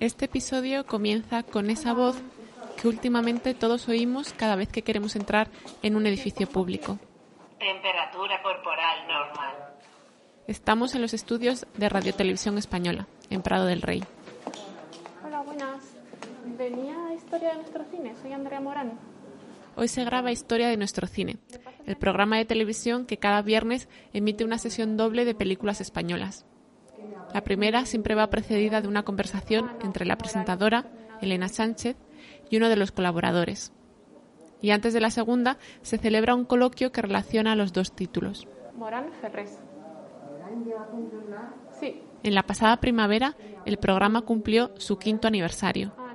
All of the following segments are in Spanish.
Este episodio comienza con esa voz que últimamente todos oímos cada vez que queremos entrar en un edificio público. Temperatura corporal normal. Estamos en los estudios de Radio Televisión Española, en Prado del Rey. Hola, buenas. Venía a Historia de nuestro cine. Soy Andrea Morán. Hoy se graba Historia de nuestro cine, el programa de televisión que cada viernes emite una sesión doble de películas españolas. La primera siempre va precedida de una conversación entre la presentadora, Elena Sánchez, y uno de los colaboradores. Y antes de la segunda se celebra un coloquio que relaciona los dos títulos. Morán Ferrés. Sí. En la pasada primavera, el programa cumplió su quinto aniversario. Ah.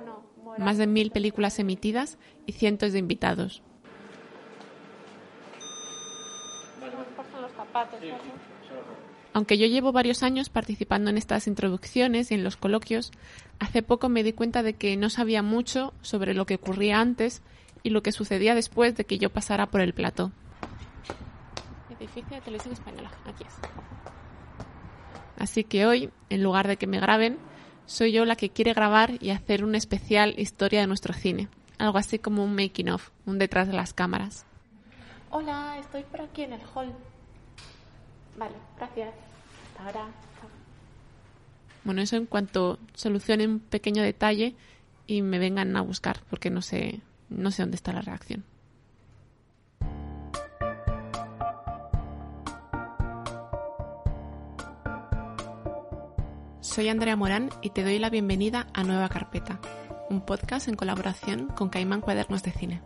Más de mil películas emitidas y cientos de invitados. Nos pasan los zapatos, ¿verdad? Aunque yo llevo varios años participando en estas introducciones y en los coloquios, hace poco me di cuenta de que no sabía mucho sobre lo que ocurría antes y lo que sucedía después de que yo pasara por el plató. Edificio de Televisión Española, aquí es. Así que hoy, en lugar de que me graben, soy yo la que quiere grabar y hacer una especial historia de nuestro cine. Algo así como un making of, un detrás de las cámaras. Hola, estoy por aquí en el hall. Vale, gracias. Hasta ahora. Chao. Bueno, eso en cuanto solucione un pequeño detalle y me vengan a buscar, porque no sé, no sé dónde está la reacción. Soy Andrea Morán y te doy la bienvenida a Nueva Carpeta, un podcast en colaboración con Caimán Cuadernos de Cine.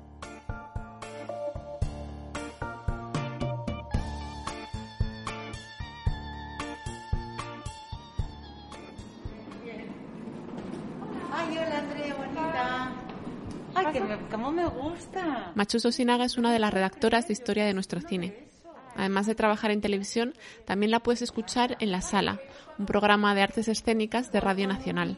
Machuso Sinaga es una de las redactoras de historia de nuestro cine. Además de trabajar en televisión, también la puedes escuchar en La Sala, un programa de artes escénicas de Radio Nacional.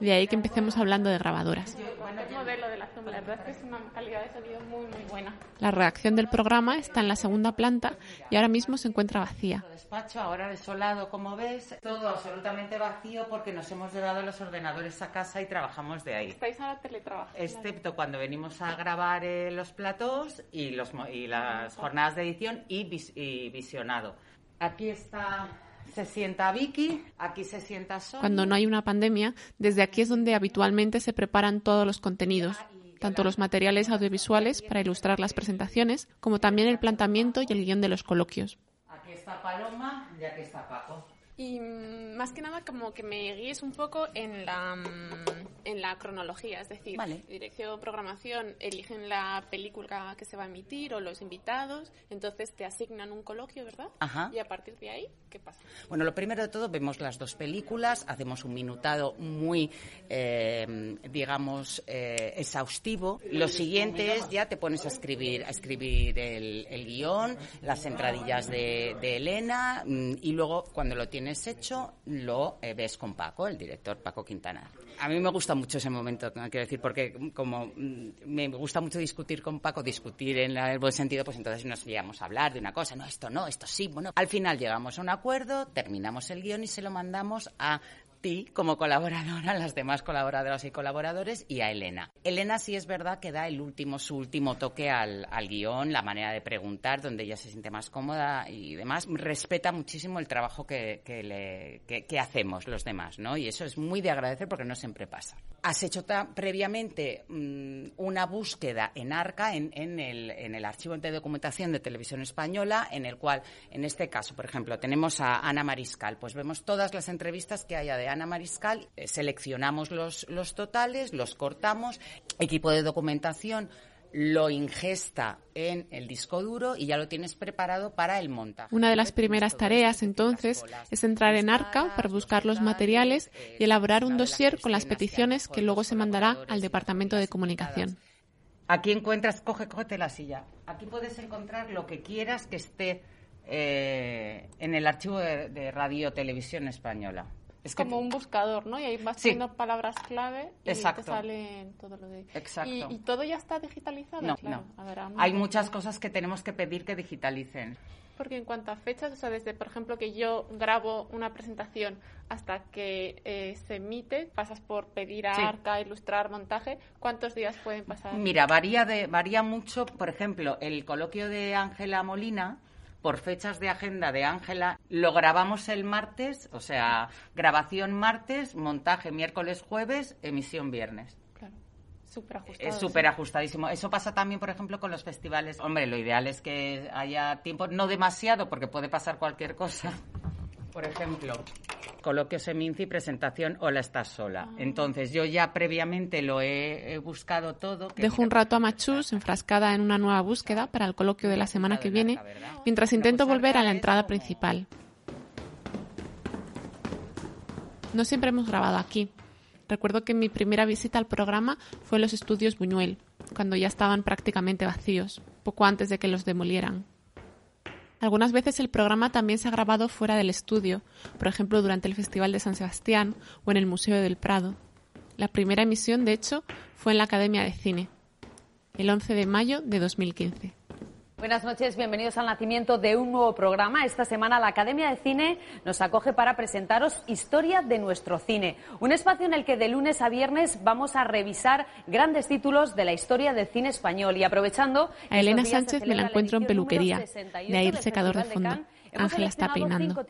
De ahí que empecemos hablando de grabadoras. La verdad es que es una calidad de sonido muy, muy buena. La redacción del programa está en la segunda planta y ahora mismo se encuentra vacía. El despacho ahora desolado, como ves, todo absolutamente vacío porque nos hemos llevado los ordenadores a casa y trabajamos de ahí. Estáis ahora teletrabajando. Excepto cuando venimos a grabar eh, los platós y, los, y las jornadas de edición y, vis- y visionado. Aquí está, se sienta Vicky, aquí se sienta Sonia. Cuando no hay una pandemia, desde aquí es donde habitualmente se preparan todos los contenidos, tanto los materiales audiovisuales para ilustrar las presentaciones, como también el planteamiento y el guion de los coloquios. Aquí está Paloma y aquí está Paco. Y mm, más que nada como que me guíes un poco en la, mm, en la cronología, es decir, Vale. dirección, programación, eligen la película que se va a emitir o los invitados, entonces te asignan un coloquio, ¿verdad? Ajá. Y a partir de ahí, ¿qué pasa? Bueno, lo primero de todo, vemos las dos películas, hacemos un minutado muy, eh, digamos, eh, exhaustivo. Lo siguiente es ya te pones a escribir, a escribir el, el guion, las entradillas de, de Elena mm, y luego cuando lo tienes hecho lo eh, ves con Paco, el director Paco Quintana. A mí me gusta mucho ese momento, quiero decir, porque como mm, me gusta mucho discutir con Paco, discutir en el buen sentido, pues entonces nos llegamos a hablar de una cosa, no, esto no, esto sí, bueno. Al final llegamos a un acuerdo, terminamos el guion y se lo mandamos a ti como colaboradora, a las demás colaboradoras y colaboradores y a Elena. Elena sí es verdad que da el último, su último toque al, al guion, la manera de preguntar, donde ella se siente más cómoda y demás. Respeta muchísimo el trabajo que, que, le- que- que hacemos los demás, ¿no? Y eso es muy de agradecer porque no siempre pasa. Has hecho previamente mm, una búsqueda en ARCA, en, en el, en el archivo de documentación de Televisión Española, en el cual, en este caso, por ejemplo, tenemos a Ana Mariscal. Pues vemos todas las entrevistas que haya de Ana Mariscal, eh, seleccionamos los, los totales, los cortamos, equipo de documentación lo ingesta en el disco duro y ya lo tienes preparado para el montaje. Una de las primeras tareas, entonces, es entrar en Arca para buscar los materiales y elaborar un dossier con las peticiones que luego se mandará al Departamento de Comunicación. Aquí encuentras, coge, cógete la silla. Aquí puedes encontrar lo que quieras que esté eh, en el archivo de, Radio Televisión Española. Es como un buscador, ¿no? Y ahí vas sí. palabras clave y te sale todo lo de... Exacto. ¿Y, todo ya está digitalizado? No, no. Hay muchas cosas que tenemos que pedir que digitalicen. Porque en cuanto a fechas, o sea, desde, por ejemplo, que yo grabo una presentación hasta que eh, se emite, pasas por pedir a Arca, ilustrar, montaje, ¿cuántos días pueden pasar? Mira, varía, de, varía mucho. Por ejemplo, el coloquio de Ángela Molina, por fechas de agenda de Ángela, lo grabamos el martes, o sea, grabación martes, montaje miércoles, jueves, emisión viernes. Es súper ajustadísimo. Eso pasa también, por ejemplo, con los festivales. Hombre, lo ideal es que haya tiempo, no demasiado, porque puede pasar cualquier cosa. Por ejemplo, coloquio Seminci, presentación Hola, estás sola. Ah. Entonces, yo ya previamente lo he, buscado todo. Dejo un rato a Machus enfrascada en una nueva búsqueda para el coloquio de la semana que viene, mientras intento volver a la entrada principal. No siempre hemos grabado aquí. Recuerdo que mi primera visita al programa fue en los estudios Buñuel, cuando ya estaban prácticamente vacíos, poco antes de que los demolieran. Algunas veces el programa también se ha grabado fuera del estudio, por ejemplo durante el Festival de San Sebastián o en el Museo del Prado. La primera emisión, de hecho, fue en la Academia de Cine, el 11 de mayo de 2015. Buenas noches, bienvenidos al nacimiento de un nuevo programa. Esta semana la Academia de Cine nos acoge para presentaros Historia de nuestro cine, un espacio en el que de lunes a viernes vamos a revisar grandes títulos de la historia del cine español y aprovechando... A Elena Sánchez me la encuentro en peluquería, de ahí el secador de fondo. Ángela está peinando.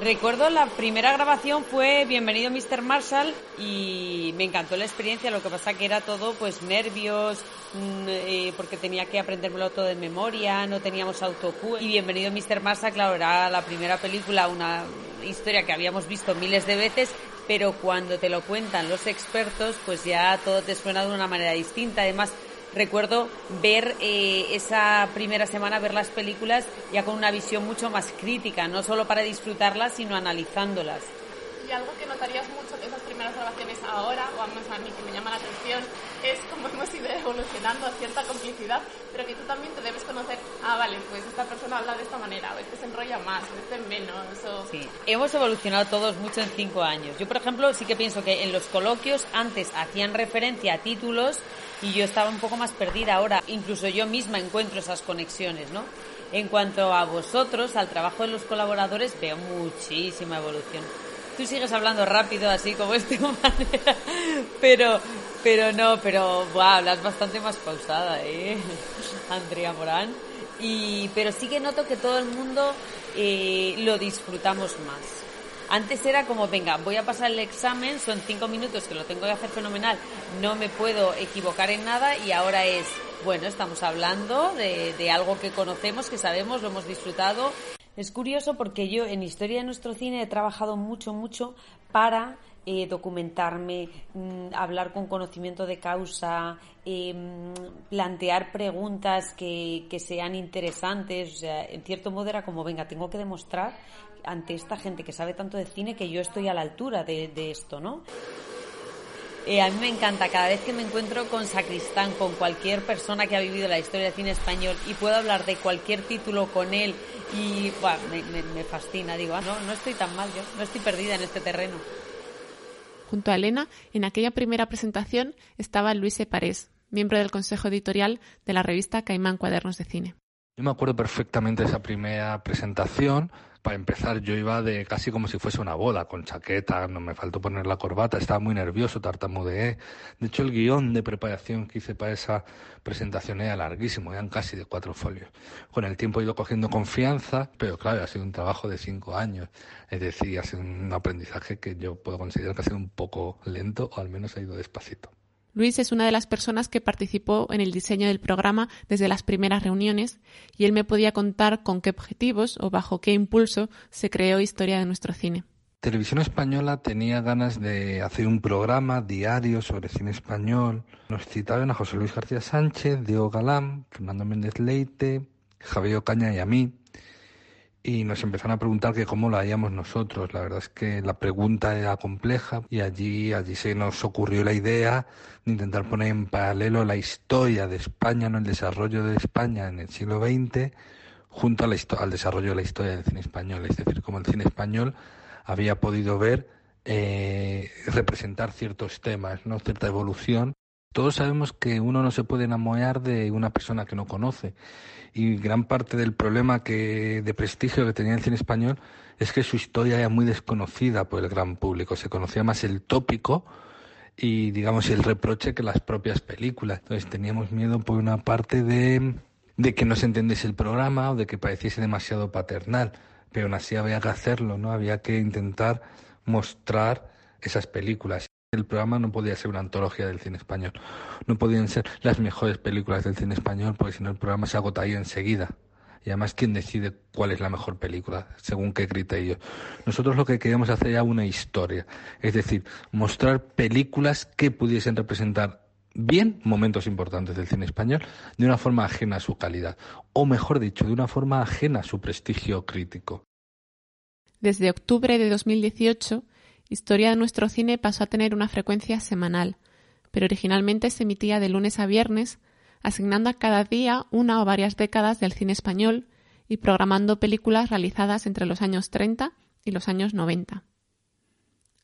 Recuerdo la primera grabación fue Bienvenido Mr. Marshall y me encantó la experiencia, lo que pasa que era todo pues nervios, mm, eh, porque tenía que aprendérmelo todo de memoria, no teníamos autocue y Bienvenido Mr. Marshall, claro, era la primera película, una historia que habíamos visto miles de veces, pero cuando te lo cuentan los expertos, pues ya todo te suena de una manera distinta. Además, recuerdo ver eh, esa primera semana, ver las películas ya con una visión mucho más crítica, no solo para disfrutarlas, sino analizándolas. Primeras grabaciones ahora, o al menos a mí que me llama la atención, es cómo hemos ido evolucionando a cierta complicidad, pero que tú también te debes conocer, ah, vale, pues esta persona habla de esta manera, o este se enrolla más, o este menos. O... Sí, hemos evolucionado todos mucho en cinco años. Yo, por ejemplo, sí que pienso que en los coloquios antes hacían referencia a títulos y yo estaba un poco más perdida ahora. Incluso yo misma encuentro esas conexiones, ¿no? En cuanto a vosotros, al trabajo de los colaboradores, veo muchísima evolución tú sigues hablando rápido así como este manera, pero, pero no, pero hablas bastante más pausada, ¿eh? Andrea Morán. Y, pero sí que noto que todo el mundo eh, lo disfrutamos más. Antes era como, venga, voy a pasar el examen, son cinco minutos que lo tengo que hacer fenomenal, no me puedo equivocar en nada y ahora es, bueno, estamos hablando de algo que conocemos, que sabemos, lo hemos disfrutado es curioso porque yo en Historia de nuestro cine he trabajado mucho, mucho para eh, documentarme, mm, hablar con conocimiento de causa, em, plantear preguntas que, que, sean interesantes. O sea, en cierto modo era como, venga, tengo que demostrar ante esta gente que sabe tanto de cine que yo estoy a la altura de, de esto, ¿no? Eh, a mí me encanta cada vez que me encuentro con Sacristán, con cualquier persona que ha vivido la historia del cine español y puedo hablar de cualquier título con él y me, fascina. Digo, ah, no, no estoy tan mal yo, no estoy perdida en este terreno. Junto a Elena, en aquella primera presentación estaba Luis Eparés, miembro del consejo editorial de la revista Caimán Cuadernos de Cine. Yo me acuerdo perfectamente de esa primera presentación para empezar, yo iba de casi como si fuese una boda, con chaqueta, no me faltó poner la corbata, estaba muy nervioso, tartamudeé. De hecho, el guion de preparación que hice para esa presentación era larguísimo, eran casi de cuatro folios. Con el tiempo he ido cogiendo confianza, pero claro, ha sido un trabajo de cinco años. Es decir, ha sido un aprendizaje que yo puedo considerar que ha sido un poco lento, o al menos ha ido despacito. Luis es una de las personas que participó en el diseño del programa desde las primeras reuniones y él me podía contar con qué objetivos o bajo qué impulso se creó Historia de nuestro cine. Televisión Española tenía ganas de hacer un programa diario sobre cine español. Nos citaron a José Luis García Sánchez, Diego Galán, Fernando Méndez Leite, Javier Ocaña y a mí. Y nos empezaron a preguntar que cómo lo haríamos nosotros. La verdad es que la pregunta era compleja y allí, allí se nos ocurrió la idea de intentar poner en paralelo la historia de España, no el desarrollo de España en el siglo XX, junto al desarrollo de la historia del cine español. Es decir, como el cine español había podido ver eh, representar ciertos temas, ¿no? cierta evolución. Todos sabemos que uno no se puede enamorar de una persona que no conoce y gran parte del problema que de prestigio que tenía el cine español es que su historia era muy desconocida por el gran público. Se conocía más el tópico y digamos el reproche que las propias películas. Entonces teníamos miedo por una parte de, que no se entendiese el programa o de que pareciese demasiado paternal pero aún así había que hacerlo, ¿no? Había que intentar mostrar esas películas. El programa no podía ser una antología del cine español. No podían ser las mejores películas del cine español, porque si no el programa se agotaría enseguida. Y además, ¿quién decide cuál es la mejor película? ¿Según qué criterio? Nosotros lo que queríamos hacer era una historia. Es decir, mostrar películas que pudiesen representar bien momentos importantes del cine español de una forma ajena a su calidad, o mejor dicho, de una forma ajena a su prestigio crítico. Desde octubre de 2018, Historia de nuestro cine pasó a tener una frecuencia semanal, pero originalmente se emitía de lunes a viernes, asignando a cada día una o varias décadas del cine español y programando películas realizadas entre los años 30 y los años 90.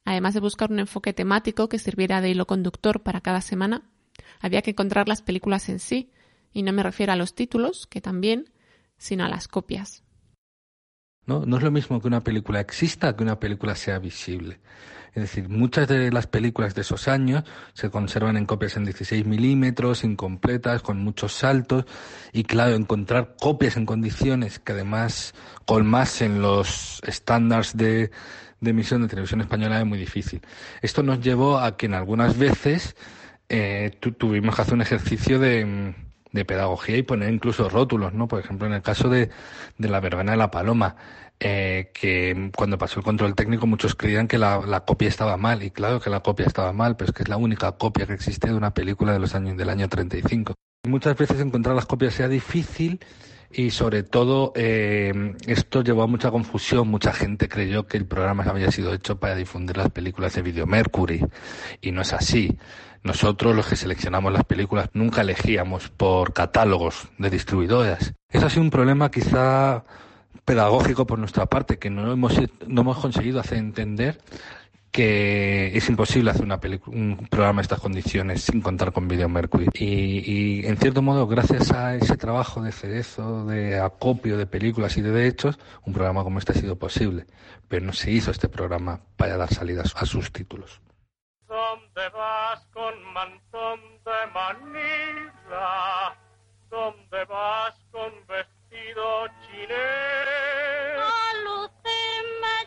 Además de buscar un enfoque temático que sirviera de hilo conductor para cada semana, había que encontrar las películas en sí, y no me refiero a los títulos, que también, sino a las copias. No, no es lo mismo que una película exista que una película sea visible. Es decir, muchas de las películas de esos años se conservan en copias en 16 milímetros, incompletas, con muchos saltos, y claro, encontrar copias en condiciones que además colmasen los estándares de, de emisión de televisión española es muy difícil. Esto nos llevó a que en algunas veces eh, tuvimos que hacer un ejercicio de, pedagogía y poner incluso rótulos, ¿no? Por ejemplo, en el caso de, la verbena de la paloma, eh, que cuando pasó el control técnico muchos creían que la, copia estaba mal, y claro que la copia estaba mal, pero es que es la única copia que existe de una película de los años del año 35. Muchas veces encontrar las copias sea difícil y sobre todo eh, esto llevó a mucha confusión. Mucha gente creyó que el programa había sido hecho para difundir las películas de Video Mercury y no es así. Nosotros, los que seleccionamos las películas, nunca elegíamos por catálogos de distribuidoras. Eso ha sido un problema quizá pedagógico por nuestra parte, que no hemos, no hemos conseguido hacer entender que es imposible hacer una un programa en estas condiciones sin contar con Video Mercury. Y, y, en cierto modo, gracias a ese trabajo de cerezo, de acopio de películas y de derechos, un programa como este ha sido posible. Pero no se hizo este programa para dar salida a sus títulos. ¿Dónde vas con mantón de Manila? ¿Dónde vas con vestido chinés? A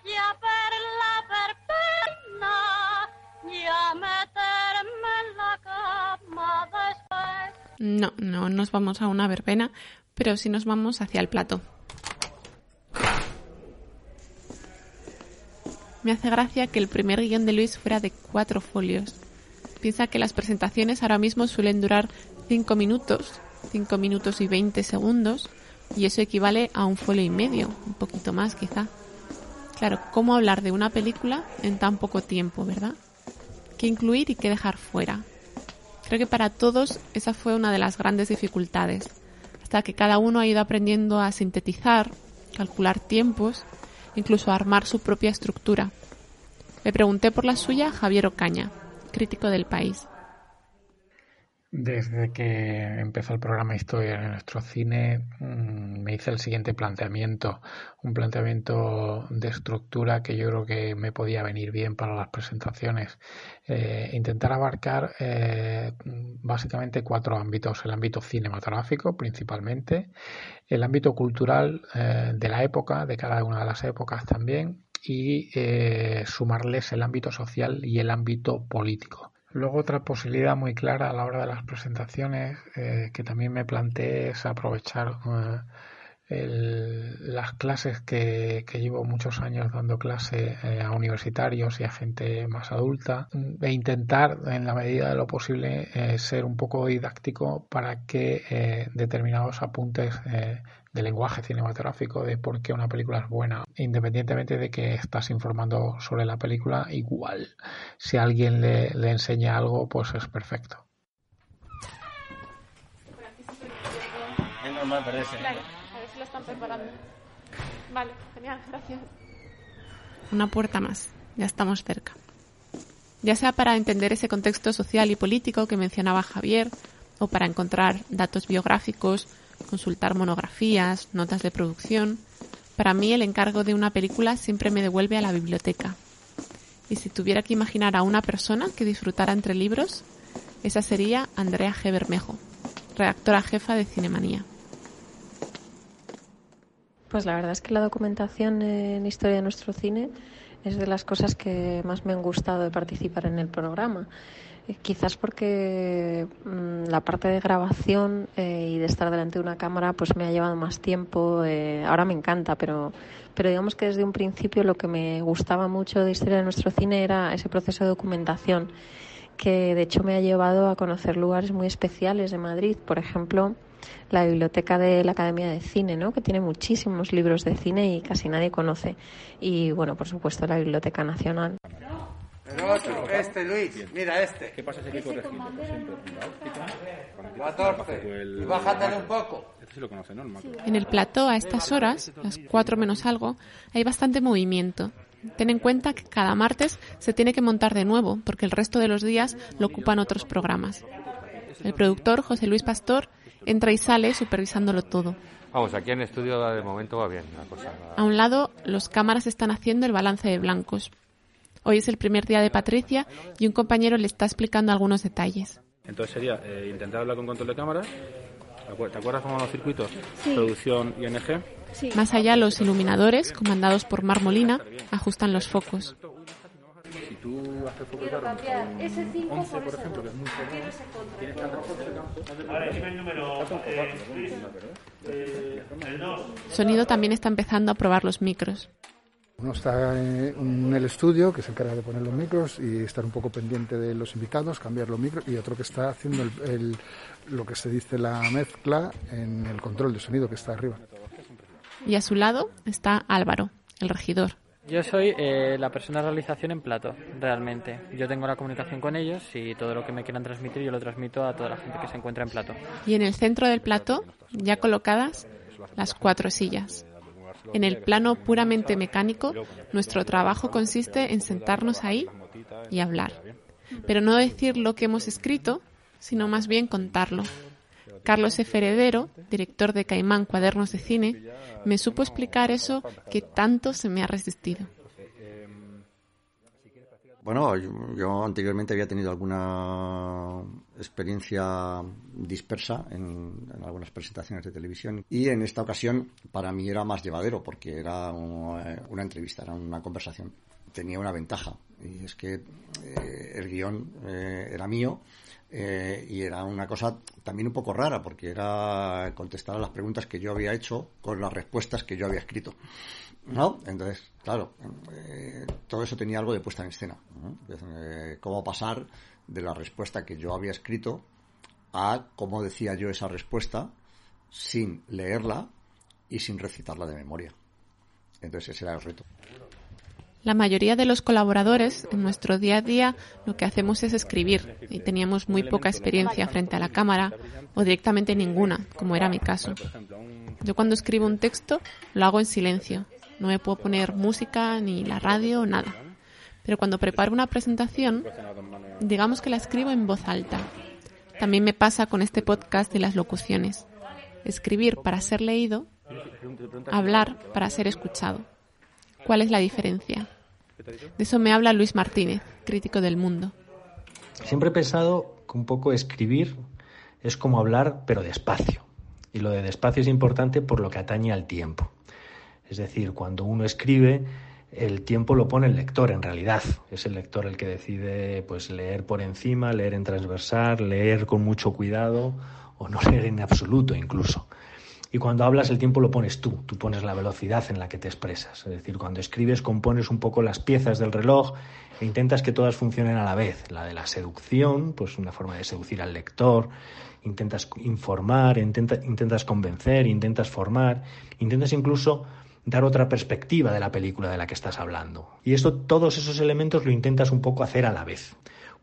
ya ver la verbena y a meterme en la cama después. No, no nos vamos a una verbena, pero sí nos vamos hacia el plato. Me hace gracia que el primer guion de Luis fuera de cuatro folios. Piensa que las presentaciones ahora mismo suelen durar cinco minutos, cinco minutos y veinte segundos, y eso equivale a un folio y medio, un poquito más quizá. Claro, ¿cómo hablar de una película en tan poco tiempo, verdad? ¿Qué incluir y qué dejar fuera? Creo que para todos esa fue una de las grandes dificultades, hasta que cada uno ha ido aprendiendo a sintetizar, calcular tiempos incluso armar su propia estructura. Le pregunté por la suya a Javier Ocaña, crítico del país. Desde que empezó el programa Historia en nuestro cine, mm, me hice el siguiente planteamiento, un planteamiento de estructura que yo creo que me podía venir bien para las presentaciones. Eh, intentar abarcar eh, básicamente cuatro ámbitos, el ámbito cinematográfico principalmente, el ámbito cultural eh, de la época, de cada una de las épocas también, y sumarles el ámbito social y el ámbito político. Luego otra posibilidad muy clara a la hora de las presentaciones eh, que también me planteé es aprovechar eh, las clases que, llevo muchos años dando clase eh, a universitarios y a gente más adulta e intentar en la medida de lo posible eh, ser un poco didáctico para que eh, determinados apuntes de lenguaje cinematográfico de por qué una película es buena independientemente de que estás informando sobre la película igual si alguien le, le enseña algo pues es perfecto. Es normal perderse lo están. Vale, genial. Una puerta más. Ya estamos cerca. Ya sea para entender ese contexto social y político que mencionaba Javier, o para encontrar datos biográficos, consultar monografías, notas de producción, para mí el encargo de una película siempre me devuelve a la biblioteca. Y si tuviera que imaginar a una persona que disfrutara entre libros, esa sería Andrea G. Bermejo, redactora jefa de Cinemanía. Pues la verdad es que la documentación en historia de nuestro cine es de las cosas que más me han gustado de participar en el programa. Eh, quizás porque mm, la parte de grabación eh, y de estar delante de una cámara pues me ha llevado más tiempo. Eh, ahora me encanta, pero, pero digamos que desde un principio lo que me gustaba mucho de historia de nuestro cine era ese proceso de documentación que de hecho me ha llevado a conocer lugares muy especiales de Madrid. Por ejemplo, la biblioteca de la Academia de Cine, ¿no? que tiene muchísimos libros de cine y casi nadie conoce. Y bueno, por supuesto, la Biblioteca Nacional. El otro, este Luis, mira este. ¿Qué pasa si hay que corregir? Y bájate un poco. En el plató a estas horas, las cuatro menos algo, hay bastante movimiento. Ten en cuenta que cada martes se tiene que montar de nuevo, porque el resto de los días lo ocupan otros programas. El productor, José Luis Pastor, entra y sale supervisándolo todo. Vamos, aquí en estudio de momento va bien A un lado, los cámaras están haciendo el balance de blancos. Hoy es el primer día de Patricia y un compañero le está explicando algunos detalles. Entonces sería eh, intentar hablar con control de cámaras. ¿Te acuerdas cómo los circuitos? Producción ING. Sí. Más allá, los iluminadores, comandados por Mar Molina, ajustan los focos tú haces foco Quiero cambiar ese 5 11, por, por ejemplo, que es muy común, tienes que andar Ahora, dime el número. Eh, el 2. Sonido también está empezando a probar los micros. Uno está en el estudio, que se encarga de poner los micros y estar un poco pendiente de los invitados, cambiar los micros, y otro que está haciendo el, el, lo que se dice la mezcla en el control de sonido que está arriba. Y a su lado está Álvaro, el regidor. Yo soy eh, la persona de realización en plato, realmente. Yo tengo la comunicación con ellos y todo lo que me quieran transmitir yo lo transmito a toda la gente que se encuentra en plato. Y en el centro del plato, ya colocadas, las cuatro sillas. En el plano puramente mecánico, nuestro trabajo consiste en sentarnos ahí y hablar. Pero no decir lo que hemos escrito, sino más bien contarlo. Carlos F. Heredero, director de Caimán Cuadernos de Cine, me supo explicar eso que tanto se me ha resistido. Bueno, yo, anteriormente había tenido alguna experiencia dispersa en, algunas presentaciones de televisión y en esta ocasión para mí era más llevadero porque era una, entrevista, era una conversación. Tenía una ventaja y es que eh, el guion eh, era mío eh, y era una cosa también un poco rara porque era contestar a las preguntas que yo había hecho con las respuestas que yo había escrito. ¿No? Entonces, claro, eh, todo eso tenía algo de puesta en escena. Eh, cómo pasar de la respuesta que yo había escrito a cómo decía yo esa respuesta sin leerla y sin recitarla de memoria. Entonces ese era el reto. La mayoría de los colaboradores en nuestro día a día lo que hacemos es escribir y teníamos muy poca experiencia frente a la cámara o directamente ninguna, como era mi caso. Yo cuando escribo un texto lo hago en silencio, no me puedo poner música ni la radio, nada. Pero cuando preparo una presentación, digamos que la escribo en voz alta. También me pasa con este podcast y las locuciones. Escribir para ser leído, hablar para ser escuchado. ¿Cuál es la diferencia? De eso me habla Luis Martínez, crítico del mundo. Siempre he pensado que un poco escribir es como hablar, pero despacio. Y lo de despacio es importante por lo que atañe al tiempo. Es decir, cuando uno escribe, el tiempo lo pone el lector en realidad. Es el lector el que decide pues leer por encima, leer en transversal, leer con mucho cuidado o no leer en absoluto incluso. Y cuando hablas el tiempo lo pones tú, tú pones la velocidad en la que te expresas. Es decir, cuando escribes compones un poco las piezas del reloj e intentas que todas funcionen a la vez. La de la seducción, pues una forma de seducir al lector, intentas informar, intentas convencer, intentas formar, intentas incluso dar otra perspectiva de la película de la que estás hablando. Y esto, todos esos elementos lo intentas un poco hacer a la vez.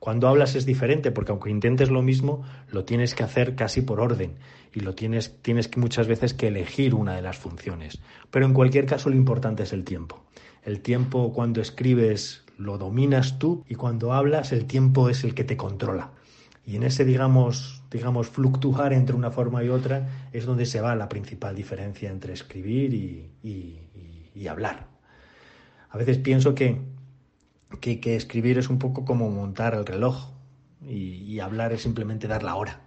Cuando hablas es diferente, porque aunque intentes lo mismo, lo tienes que hacer casi por orden y lo tienes, tienes muchas veces que elegir una de las funciones. Pero en cualquier caso lo importante es el tiempo. El tiempo cuando escribes lo dominas tú y cuando hablas el tiempo es el que te controla. Y en ese, digamos, digamos, fluctuar entre una forma y otra es donde se va la principal diferencia entre escribir y, hablar. A veces pienso que, que, escribir es un poco como montar el reloj y, hablar es simplemente dar la hora.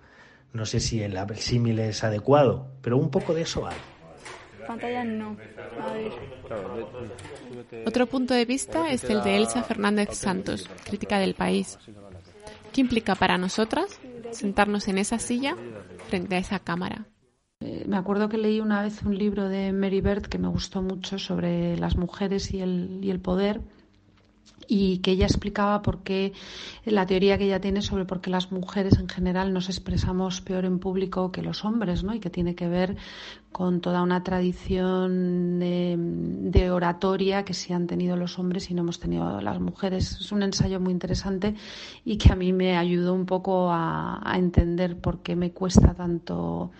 No sé si el, símil es adecuado, pero un poco de eso hay. Pantalla no. Otro punto de vista es el de Elsa Fernández Santos, crítica del país. ¿Qué implica para nosotras sentarnos en esa silla frente a esa cámara? Eh, me acuerdo que leí una vez un libro de Mary Bird que me gustó mucho sobre las mujeres y el, y el poder y que ella explicaba por qué la teoría que ella tiene sobre por qué las mujeres en general nos expresamos peor en público que los hombres, ¿no? Y que tiene que ver con toda una tradición de, oratoria que sí han tenido los hombres y no hemos tenido las mujeres. Es un ensayo muy interesante y que a mí me ayudó un poco a entender por qué me cuesta tanto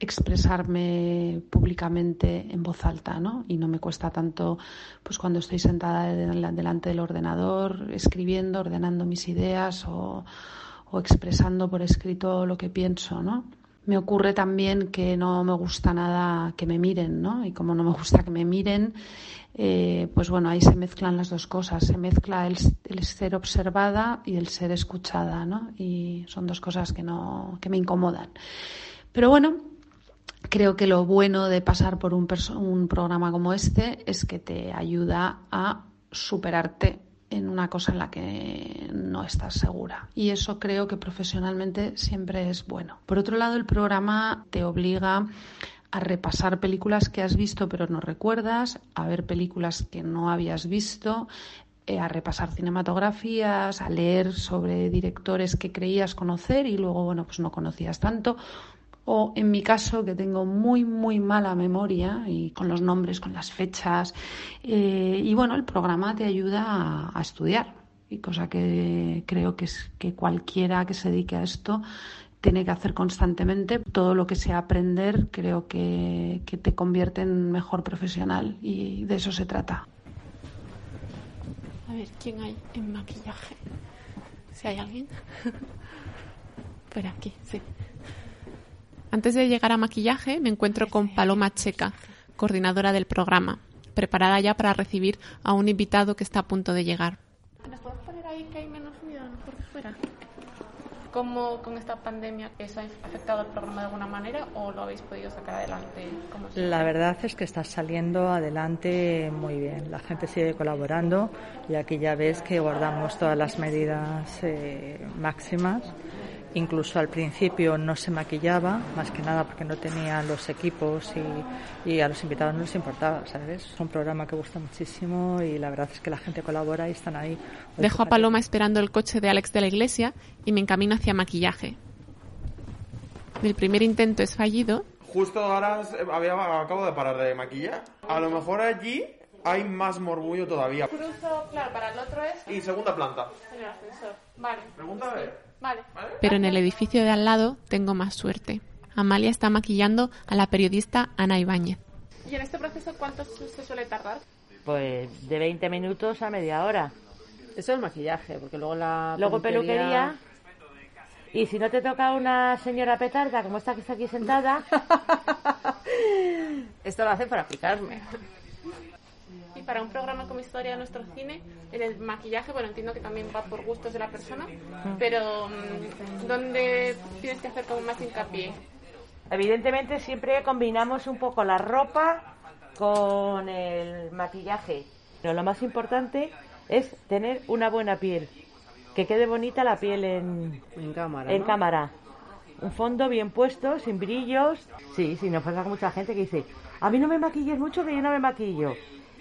expresarme públicamente en voz alta, ¿no? Y no me cuesta tanto, pues cuando estoy sentada delante del ordenador, escribiendo, ordenando mis ideas o, expresando por escrito lo que pienso, ¿no? Me ocurre también que no me gusta nada que me miren, ¿no? Y como no me gusta que me miren, eh, pues bueno, ahí se mezclan las dos cosas. Se mezcla el, el, ser observada y el ser escuchada, ¿no? Y son dos cosas que no, que me incomodan. Pero bueno, creo que lo bueno de pasar por un, programa como este es que te ayuda a superarte en una cosa en la que no estás segura. Y eso creo que profesionalmente siempre es bueno. Por otro lado, el programa te obliga a repasar películas que has visto pero no recuerdas, a ver películas que no habías visto, eh, a repasar cinematografías, a leer sobre directores que creías conocer y luego, bueno, pues no conocías tanto o en mi caso que tengo muy muy mala memoria y con los nombres, con las fechas eh, y bueno el programa te ayuda a, estudiar y cosa que creo que es que cualquiera que se dedique a esto tiene que hacer constantemente todo lo que sea aprender creo que, que te convierte en mejor profesional y de eso se trata. A ver, ¿quién hay en maquillaje? Si hay alguien. Por aquí, sí. Antes de llegar a maquillaje, me encuentro con Paloma Checa, coordinadora del programa, preparada ya para recibir a un invitado que está a punto de llegar. ¿Nos podemos poner ahí que hay menos ruido por fuera? ¿Cómo con esta pandemia eso ha afectado al programa de alguna manera o lo habéis podido sacar adelante? La verdad es que está saliendo adelante muy bien. La gente sigue colaborando y aquí ya ves que guardamos todas las medidas eh, máximas Incluso al principio no se maquillaba, más que nada porque no tenía los equipos y, a los invitados no les importaba, ¿sabes? Es un programa que gusta muchísimo y la verdad es que la gente colabora y están ahí. Dejo a Paloma esperando el coche de Alex de la Iglesia y me encamino hacia maquillaje. El primer intento es fallido. Justo ahora había, acabo de parar de maquillar. A lo mejor allí hay más morbullo todavía. Cruzo, claro, para el otro es... Y segunda planta. Vale. Pregunta Vale. Pero en el edificio de al lado tengo más suerte. Amalia está maquillando a la periodista Ana Ibáñez. ¿Y en este proceso cuánto se suele tardar? Pues de 20 minutos a media hora. Eso es maquillaje, porque luego la Luego peluquería... Y si no te toca una señora petarda como esta que está aquí sentada... Esto lo hace para aplicarme para un programa como Historia de nuestro cine, en el maquillaje, bueno, entiendo que también va por gustos de la persona, pero mm, ¿dónde tienes que hacer como más hincapié? Evidentemente siempre combinamos un poco la ropa con el maquillaje. Pero lo más importante es tener una buena piel, que quede bonita la piel en, en cámara. En cámara. un fondo bien puesto, sin brillos. Sí, sí, nos pasa con mucha gente que dice, a mí no me maquilles mucho que yo no me maquillo.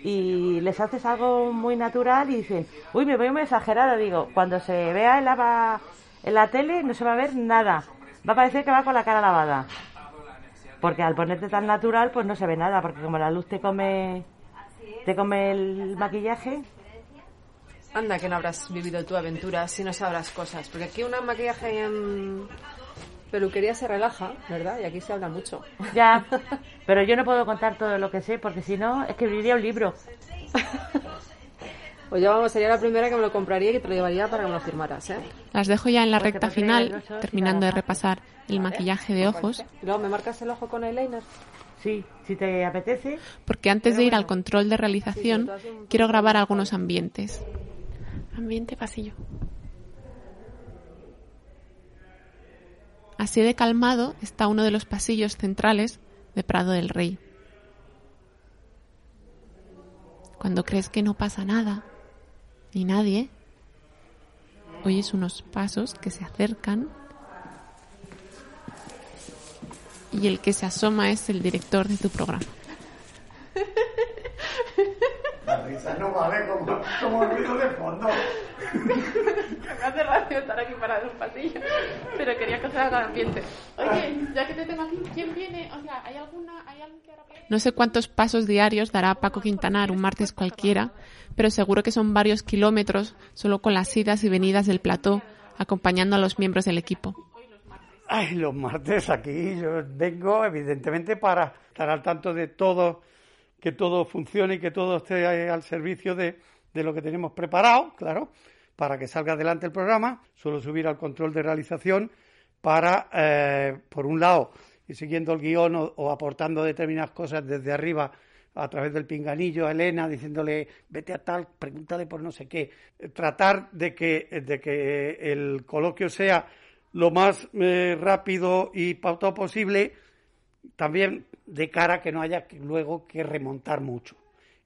Y les haces algo muy natural y dicen, uy, me veo muy exagerado. Digo, cuando se vea en la, en la tele no se va a ver nada. Va a parecer que va con la cara lavada. Porque al ponerte tan natural, pues no se ve nada, porque como la luz te come, te come el maquillaje. Anda, que no habrás vivido tu aventura si no sabrás cosas. Porque aquí una maquillaje en peluquería se relaja, ¿verdad? Y aquí se habla mucho. Ya, pero yo no puedo contar todo lo que sé, porque si no, escribiría un libro. Pues ya vamos, sería la primera que me lo compraría y que te lo llevaría para que me lo firmaras, ¿eh? Las dejo ya en la recta final, terminando de repasar el maquillaje de ojos. ¿Y luego me marcas el ojo con eyeliner? Sí, si te apetece. Porque antes de ir al control de realización, quiero grabar algunos ambientes. Ambiente pasillo. Así de calmado está uno de los pasillos centrales de Prado del Rey. Cuando crees que no pasa nada, ni nadie, oyes unos pasos que se acercan y el que se asoma es el director de tu programa. Risa no vale como, como el ruido de fondo. Me hace gracia estar aquí parado en un pasillo, pero quería que se haga ambiente. Oye, ya que te tengo aquí, ¿quién viene? O sea, ¿hay alguna, hay alguien que ahora No sé cuántos pasos diarios dará Paco Quintanar un martes cualquiera, pero seguro que son varios kilómetros solo con las idas y venidas del plató, acompañando a los miembros del equipo. Ay, los martes aquí yo vengo evidentemente para estar al tanto de todo, que todo funcione y que todo esté al servicio de, de lo que tenemos preparado, claro, para que salga adelante el programa. Suelo subir al control de realización para, eh, por un lado, ir siguiendo el guion o, aportando determinadas cosas desde arriba a través del pinganillo a Elena, diciéndole, vete a tal, pregúntale por no sé qué. Tratar de que, de que el coloquio sea lo más eh, rápido y pautado posible, también de cara a que no haya luego que remontar mucho.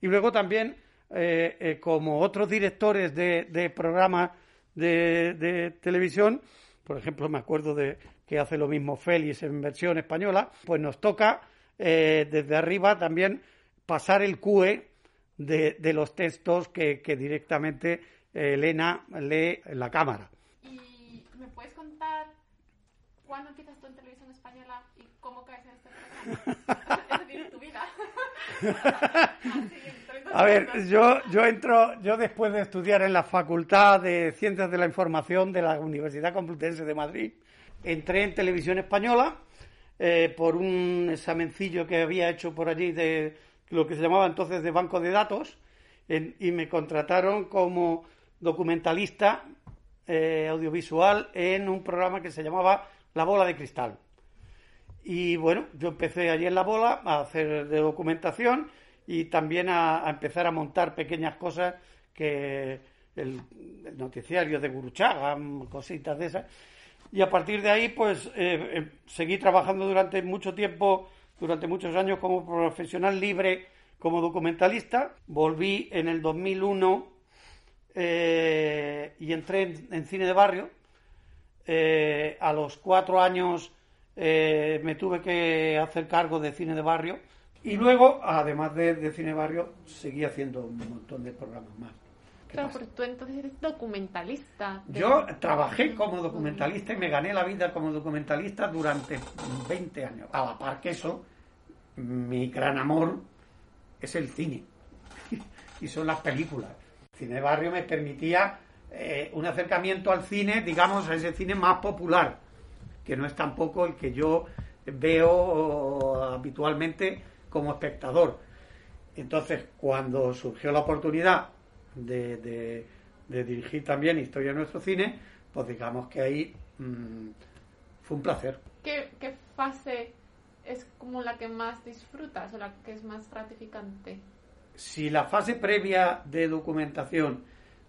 Y luego también, eh, eh, como otros directores de, programas de, televisión, por ejemplo, me acuerdo de que hace lo mismo Félix en versión española, pues nos toca eh, desde arriba también pasar el QE de, de los textos que, que directamente Elena lee en la cámara. ¿Y me puedes contar cuándo empiezas tú en televisión española y cómo caes en este programa? es decir, tu vida. A ver, yo, yo entro, yo después de estudiar en la Facultad de Ciencias de la Información de la Universidad Complutense de Madrid, entré en televisión española eh, por un examencillo que había hecho por allí de lo que se llamaba entonces de banco de datos en, y me contrataron como documentalista eh, audiovisual en un programa que se llamaba La Bola de Cristal. Y bueno, yo empecé allí en La Bola a hacer de documentación y también a, empezar a montar pequeñas cosas que el, noticiario de Guruchaga, cositas de esas. Y a partir de ahí, pues eh, eh, seguí trabajando durante mucho tiempo, durante muchos años como profesional libre, como documentalista. Volví en el 2001 eh, y entré en, en, cine de barrio. Eh, a los cuatro años eh, me tuve que hacer cargo de cine de barrio y luego, además de, de cine de barrio, seguí haciendo un montón de programas más. Claro, porque tú entonces eres documentalista. De... Yo trabajé como documentalista y me gané la vida como documentalista durante 20 años. A la par que eso, mi gran amor es el cine y son las películas. El cine de barrio me permitía eh, un acercamiento al cine, digamos, a ese cine más popular, que no es tampoco el que yo veo habitualmente como espectador. Entonces, cuando surgió la oportunidad de, de, de, dirigir también Historia de nuestro cine, pues digamos que ahí mmm, fue un placer. ¿Qué, ¿Qué, fase es como la que más disfrutas o la que es más gratificante? Si la fase previa de documentación,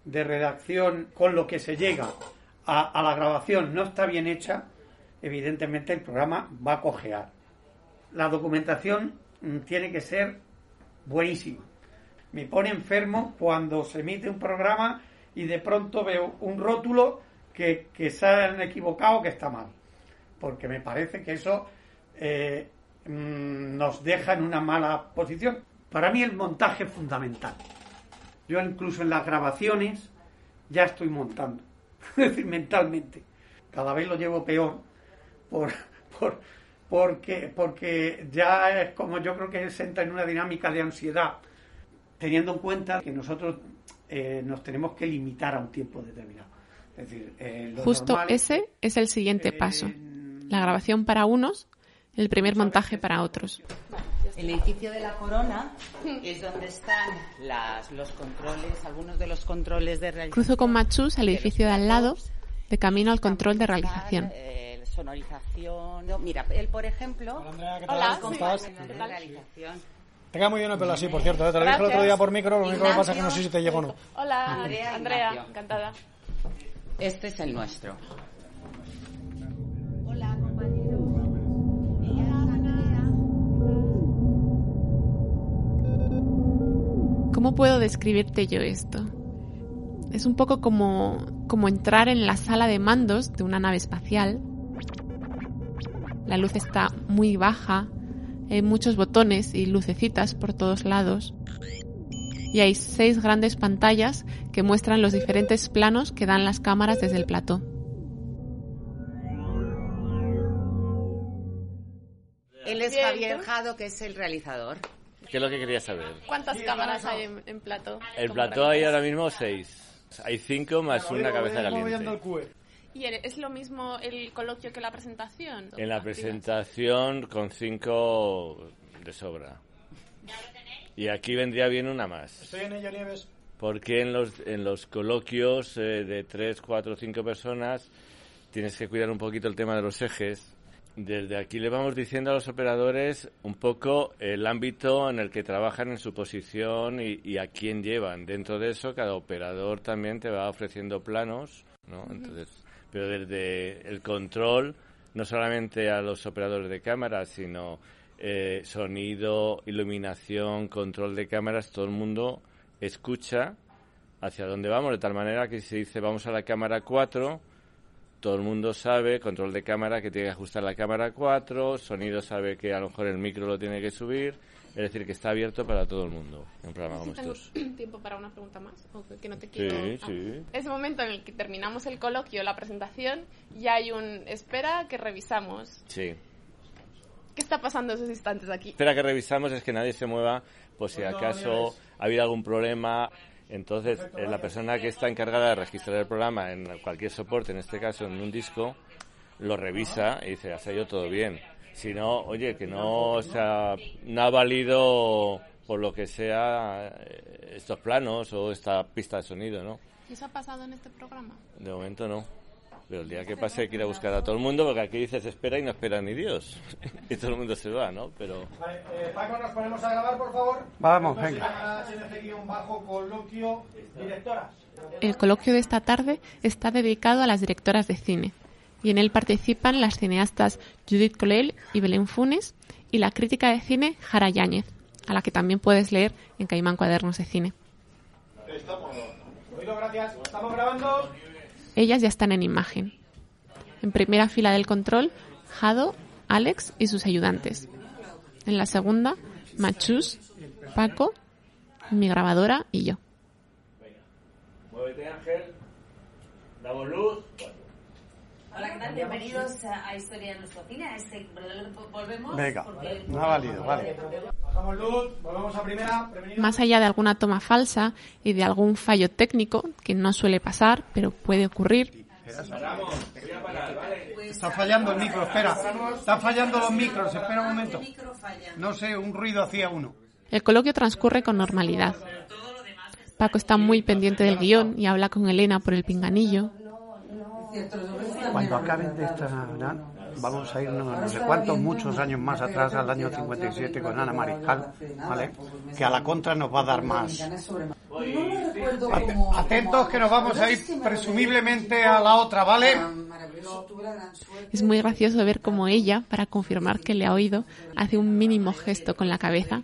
de redacción, con lo que se llega a, la grabación no está bien hecha, evidentemente el programa va a cojear. La documentación mmm, tiene que ser buenísima me pone enfermo cuando se emite un programa y de pronto veo un rótulo que, que se han equivocado, que está mal. porque me parece que eso eh, mm, nos deja en una mala posición. Para mí el montaje es fundamental. Yo incluso en las grabaciones ya estoy montando, es decir, mentalmente. Cada vez lo llevo peor por, por, porque, porque ya es como yo creo que se entra en una dinámica de ansiedad, teniendo en cuenta que nosotros eh, nos tenemos que limitar a un tiempo determinado. Es decir, eh, lo Justo normal- ese es el siguiente paso. La grabación para unos, el primer montaje para otros. El edificio de la Corona es donde están las, los controles, algunos de los controles de realización. Cruzo con Machus al edificio de al lado, de camino al control de realización. eh, sonorización. No, mira, él, por ejemplo. ¿qué tal? ¿Cómo estás? realización. Te queda muy bien el pelo así, por cierto. ¿eh? Te lo dije el otro día por micro, lo único que pasa es que no sé si te llegó o no. Hola, Andrea, Andrea, Ignacio. encantada. Este es el nuestro. ¿Cómo puedo describirte yo esto? Es un poco como, como entrar en la sala de mandos de una nave espacial. La luz está muy baja, hay muchos botones y lucecitas por todos lados. Y hay seis grandes pantallas que muestran los diferentes planos que dan las cámaras desde el plató. Él es Javier. Jado, que es el realizador. ¿Qué es lo que quería saber? ¿Cuántas cámaras hay en, en plató? El Como plató hay ahora mismo seis. Hay cinco más una cabeza caliente. ¿Y es lo mismo el coloquio que la presentación? En la presentación con cinco de sobra. Y aquí vendría bien una más. Estoy en ello, Nieves. Porque en los, en los coloquios eh, de tres, cuatro, cinco personas tienes que cuidar un poquito el tema de los ejes. Desde aquí le vamos diciendo a los operadores un poco el ámbito en el que trabajan en su posición y, y a quién llevan. Dentro de eso, cada operador también te va ofreciendo planos, ¿no? Entonces, pero desde el control, no solamente a los operadores de cámaras, sino eh, sonido, iluminación, control de cámaras, todo el mundo escucha hacia dónde vamos, de tal manera que si se dice vamos a la cámara 4, todo el mundo sabe, control de cámara, que tiene que ajustar la cámara 4, sonido sabe que a lo mejor el micro lo tiene que subir, es decir, que está abierto para todo el mundo en un programa Sí, como estos. tiempo para una pregunta más, o que- no te Sí, quiero... Ah. sí. Ese momento en el que terminamos el coloquio, la presentación, ya hay un espera que revisamos. Sí. ¿Qué está pasando esos instantes aquí? Espera que revisamos es que nadie se mueva por si acaso ha habido algún problema. Entonces, eh, la persona que está encargada de registrar el programa en cualquier soporte, en este caso en un disco, lo revisa y dice, ha salido todo bien. Si no, oye, que no, o sea, no ha valido por lo que sea eh, estos planos o esta pista de sonido, ¿no? ¿Y eso ha pasado en este programa? De momento no. Pero el día que pase hay que ir a buscar a todo el mundo porque aquí dices espera y no espera ni Dios. y todo el mundo se va, ¿no? Pero... Vale, eh, Paco, nos ponemos a grabar, por favor. Vamos, venga. coloquio, directora. El coloquio de esta tarde está dedicado a las directoras de cine y en él participan las cineastas Judith Colel y Belén Funes y la crítica de cine Jara Yáñez, a la que también puedes leer en Caimán Cuadernos de Cine. Estamos. Oído, gracias. Estamos grabando. Ellas ya están en imagen. En primera fila del control, Jado, Alex y sus ayudantes. En la segunda, Machus, Paco, mi grabadora y yo. Muévete, Ángel. Damos luz. Hola, ¿qué tal? Bienvenidos a, Historia de nuestro cine, a este volvemos. Venga, porque- no ha valido, vale. Bajamos luz, volvemos a primera. Prevenido. Más allá de alguna toma falsa y de algún fallo técnico, que no suele pasar, pero puede ocurrir, Está fallando el micro, espera. Están fallando los micros, espera un momento. No sé, un ruido hacía uno. el coloquio transcurre con normalidad. Paco está muy pendiente del guion y habla con Elena por el pinganillo. Cuando acaben de esta vamos a irnos no sé cuántos, muchos años más atrás, al año 57, con Ana Mariscal, ¿vale? Que a la contra nos va a dar más. At- Atentos que nos vamos a ir presumiblemente a la otra, ¿vale? Es muy gracioso ver cómo ella, para confirmar que le ha oído, hace un mínimo gesto con la cabeza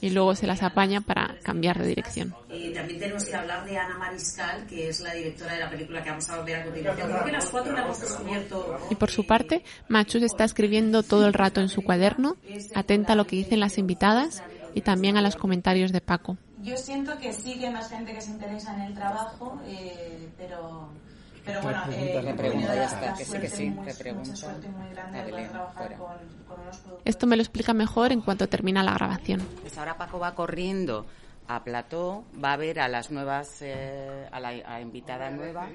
y luego se las apaña para cambiar de dirección. Eh, también tenemos que hablar de Ana Mariscal, que es la directora de la película que vamos a ver a continuación. Creo que las cuatro la hemos descubierto. Y por su parte, Machus está escribiendo todo el rato en su cuaderno, atenta a lo que dicen las invitadas y también a los comentarios de Paco. Yo siento que sí que hay más gente que se interesa en el trabajo, eh, pero pero bueno, eh, repregunta, ya está, que sí, que sí, repregunta. Esto me lo explica mejor en cuanto termina la grabación. Pues ahora Paco va corriendo a Plató, va a ver a las nuevas, eh, a, la, invitada nueva,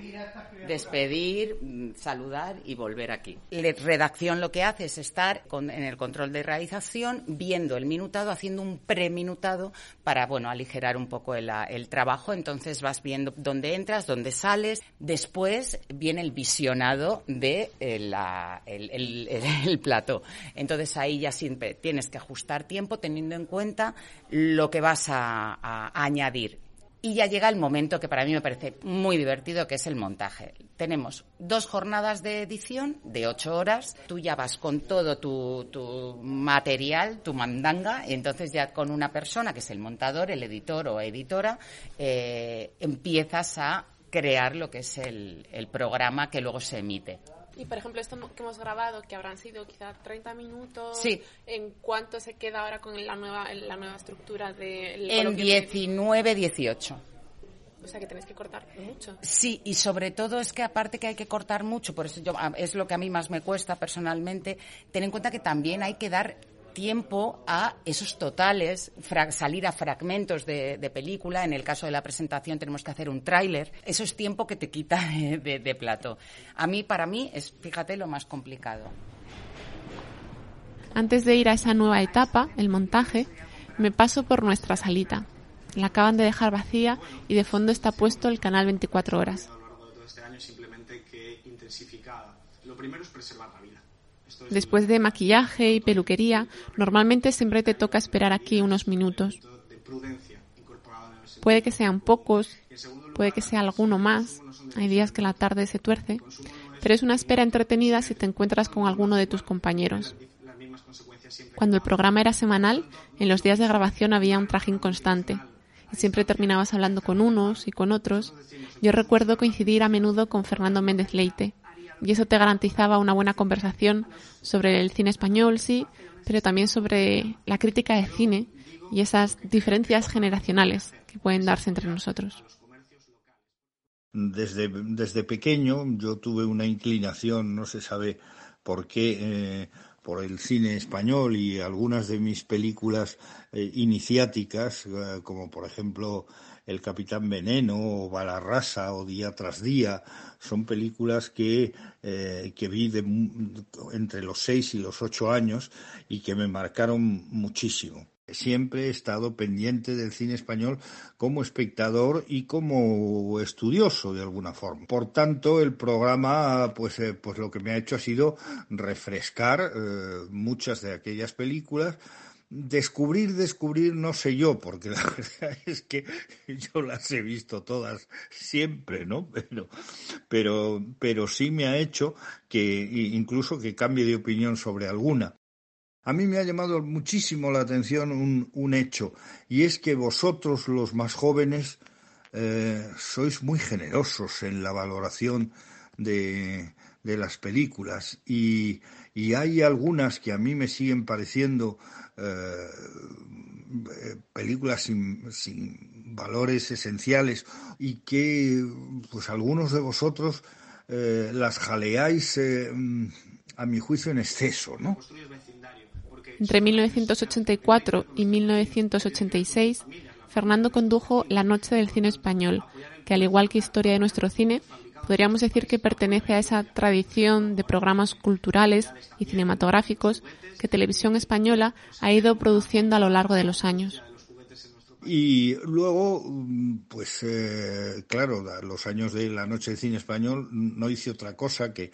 despedir, mm, saludar y volver aquí. La redacción lo que hace es estar con, en el control de realización, viendo el minutado, haciendo un preminutado para, bueno, aligerar un poco el, el trabajo. Entonces vas viendo dónde entras, dónde sales. Después viene el visionado de eh, la, el, el, el plató. Entonces ahí ya siempre tienes que ajustar tiempo teniendo en cuenta lo que vas a a, añadir. Y ya llega el momento que para mí me parece muy divertido, que es el montaje. Tenemos dos jornadas de edición de ocho horas. Tú ya vas con todo tu, material, tu mandanga, y entonces ya con una persona, que es el montador, el editor o editora, eh, empiezas a crear lo que es el programa que luego se emite. Y por ejemplo, esto que hemos grabado, que habrán sido quizá 30 minutos, sí. ¿en cuánto se queda ahora con la nueva, la nueva estructura de... En 19, 18. O sea que tenéis que cortar mucho. Sí, y sobre todo es que aparte que hay que cortar mucho, por eso yo, es lo que a mí más me cuesta personalmente, ten en cuenta que también hay que dar tiempo a esos totales, salir a fragmentos de, película. En el caso de la presentación tenemos que hacer un tráiler. Eso es tiempo que te quita de, de plato. A mí, para mí, es, fíjate, lo más complicado. Antes de ir a esa nueva etapa, el montaje, me paso por nuestra salita. La acaban de dejar vacía y de fondo está puesto el canal 24 horas. Lo primero es preservar la vida. Después de maquillaje y peluquería, normalmente siempre te toca esperar aquí unos minutos. Puede que sean pocos, puede que sea alguno más. Hay días que la tarde se tuerce, pero es una espera entretenida si te encuentras con alguno de tus compañeros. Cuando el programa era semanal, en los días de grabación había un trajín constante y siempre terminabas hablando con unos y con otros. Yo recuerdo coincidir a menudo con Fernando Méndez Leite, y eso te garantizaba una buena conversación sobre el cine español, sí, pero también sobre la crítica de cine y esas diferencias generacionales que pueden darse entre nosotros. Desde, desde pequeño yo tuve una inclinación, no se sabe por qué, eh, por el cine español y algunas de mis películas eh, iniciáticas, eh, como por ejemplo el Capitán Veneno o Balarrasa o Día tras Día son películas que, eh, que vi de, entre los seis y los ocho años y que me marcaron muchísimo. Siempre he estado pendiente del cine español como espectador y como estudioso de alguna forma. Por tanto, el programa, pues, eh, pues lo que me ha hecho ha sido refrescar eh, muchas de aquellas películas Descubrir, descubrir, no sé yo, porque la verdad es que yo las he visto todas siempre, ¿no? Pero, pero, pero sí me ha hecho que incluso que cambie de opinión sobre alguna. A mí me ha llamado muchísimo la atención un, un hecho, y es que vosotros, los más jóvenes, eh, sois muy generosos en la valoración de, de las películas, y, y hay algunas que a mí me siguen pareciendo eh, películas sin, valores esenciales y que pues algunos de vosotros eh, las jaleáis eh, a mi juicio en exceso, ¿no? Entre 1984 y 1986, Fernando condujo La Noche del Cine Español, que al igual que Historia de nuestro cine, podríamos decir que pertenece a esa tradición de programas culturales y cinematográficos que Televisión Española ha ido produciendo a lo largo de los años. Y luego, pues eh, claro, los años de la Noche de Cine Español no hice otra cosa que,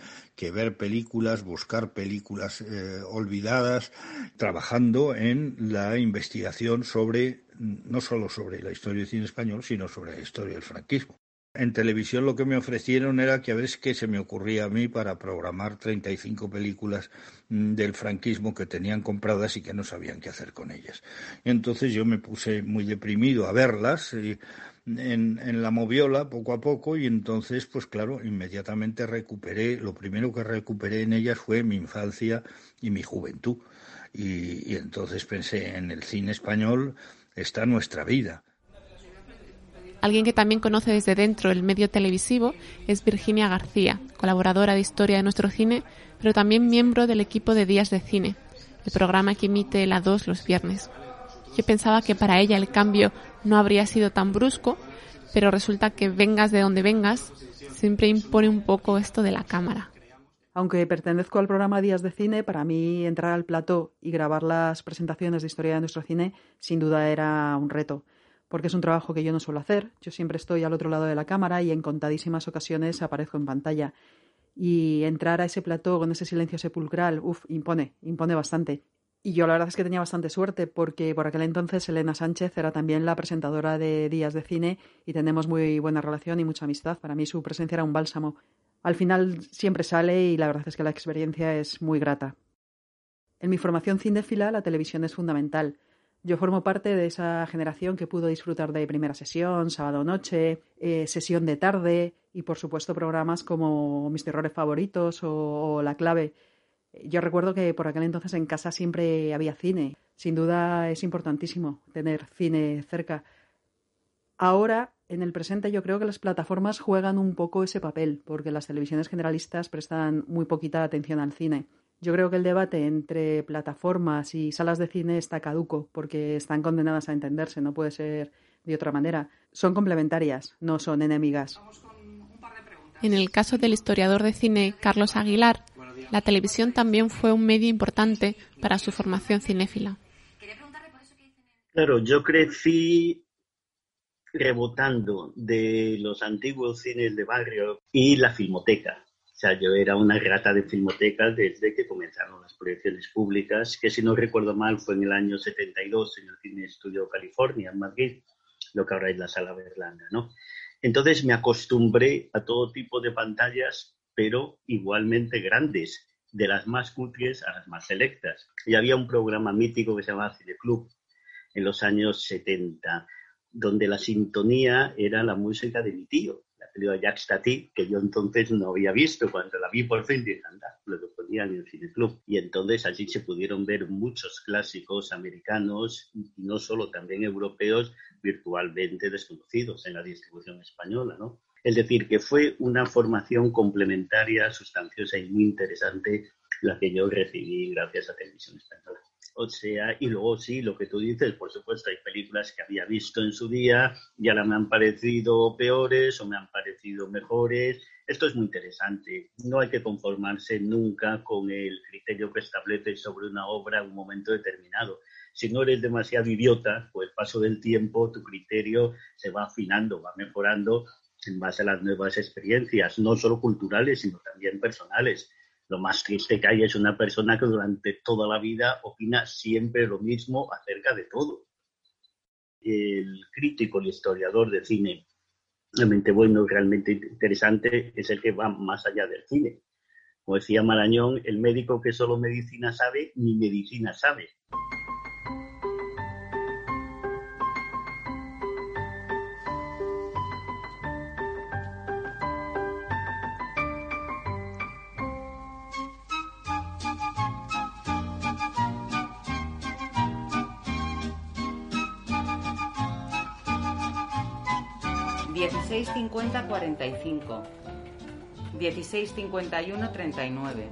ver películas, buscar películas eh, olvidadas, trabajando en la investigación sobre, no solo sobre la historia del cine español, sino sobre la historia del franquismo. En televisión lo que me ofrecieron era que a ver qué se me ocurría a mí para programar 35 películas mm, del franquismo que tenían compradas y que no sabían qué hacer con ellas. Entonces yo me puse muy deprimido a verlas y en, la moviola poco a poco y entonces pues claro inmediatamente recuperé lo primero que recuperé en ellas fue mi infancia y mi juventud y, y entonces pensé en el cine español está nuestra vida Alguien que también conoce desde dentro el medio televisivo es Virginia García, colaboradora de Historia de nuestro cine, pero también miembro del equipo de Días de Cine, el programa que emite la 2 los viernes. Yo pensaba que para ella el cambio no habría sido tan brusco, pero resulta que vengas de donde vengas, siempre impone un poco esto de la cámara. Aunque pertenezco al programa Días de Cine, para mí entrar al plató y grabar las presentaciones de historia de nuestro cine sin duda era un reto, porque es un trabajo que yo no suelo hacer. Yo siempre estoy al otro lado de la cámara y en contadísimas ocasiones aparezco en pantalla. Y entrar a ese plató con ese silencio sepulcral, uff, impone, impone bastante. Y yo la verdad es que tenía bastante suerte porque por aquel entonces Elena Sánchez era también la presentadora de Días de Cine y tenemos muy buena relación y mucha amistad. Para mí su presencia era un bálsamo. Al final siempre sale y la verdad es que la experiencia es muy grata. En mi formación cinéfila la televisión es fundamental. Yo formo parte de esa generación que pudo disfrutar de primera sesión, sábado noche, eh, sesión de tarde y por supuesto programas como Mis terrores favoritos o, o La clave yo recuerdo que por aquel entonces en casa siempre había cine. Sin duda es importantísimo tener cine cerca. Ahora, en el presente, yo creo que las plataformas juegan un poco ese papel, porque las televisiones generalistas prestan muy poquita atención al cine. Yo creo que el debate entre plataformas y salas de cine está caduco, porque están condenadas a entenderse, no puede ser de otra manera. Son complementarias, no son enemigas. En el caso del historiador de cine Carlos Aguilar, la televisión también fue un medio importante para su formación cinéfila. Claro, yo crecí rebotando de los antiguos cines de barrio y la filmoteca. O sea, yo era una rata de filmoteca desde que comenzaron las proyecciones públicas, que si no recuerdo mal fue en el año 72 en el Cine Estudio California, en Madrid, lo que ahora es la Sala Berlanga, ¿no? Entonces me acostumbré a todo tipo de pantallas pero igualmente grandes, de las más cutres a las más selectas. Y había un programa mítico que se llamaba Cine Club en los años 70, donde la sintonía era la música de mi tío, película Jack Stati, que yo entonces no había visto. Cuando la vi por fin dije, anda, lo que ponían en el Cine Club. Y entonces allí se pudieron ver muchos clásicos americanos, y no solo también europeos, virtualmente desconocidos en la distribución española, ¿no? Es decir, que fue una formación complementaria, sustanciosa y muy interesante la que yo recibí gracias a Televisión Española. O sea, y luego sí, lo que tú dices, por supuesto, hay películas que había visto en su día y ahora me han parecido peores o me han parecido mejores. Esto es muy interesante. No hay que conformarse nunca con el criterio que establece sobre una obra en un momento determinado. Si no eres demasiado idiota, pues paso del tiempo tu criterio se va afinando, va mejorando en base a las nuevas experiencias, no solo culturales, sino también personales. Lo más triste que hay es una persona que durante toda la vida opina siempre lo mismo acerca de todo. El crítico, el historiador de cine, realmente bueno, realmente interesante, es el que va más allá del cine. Como decía Marañón, el médico que solo medicina sabe, ni medicina sabe. 50 45 16 51 39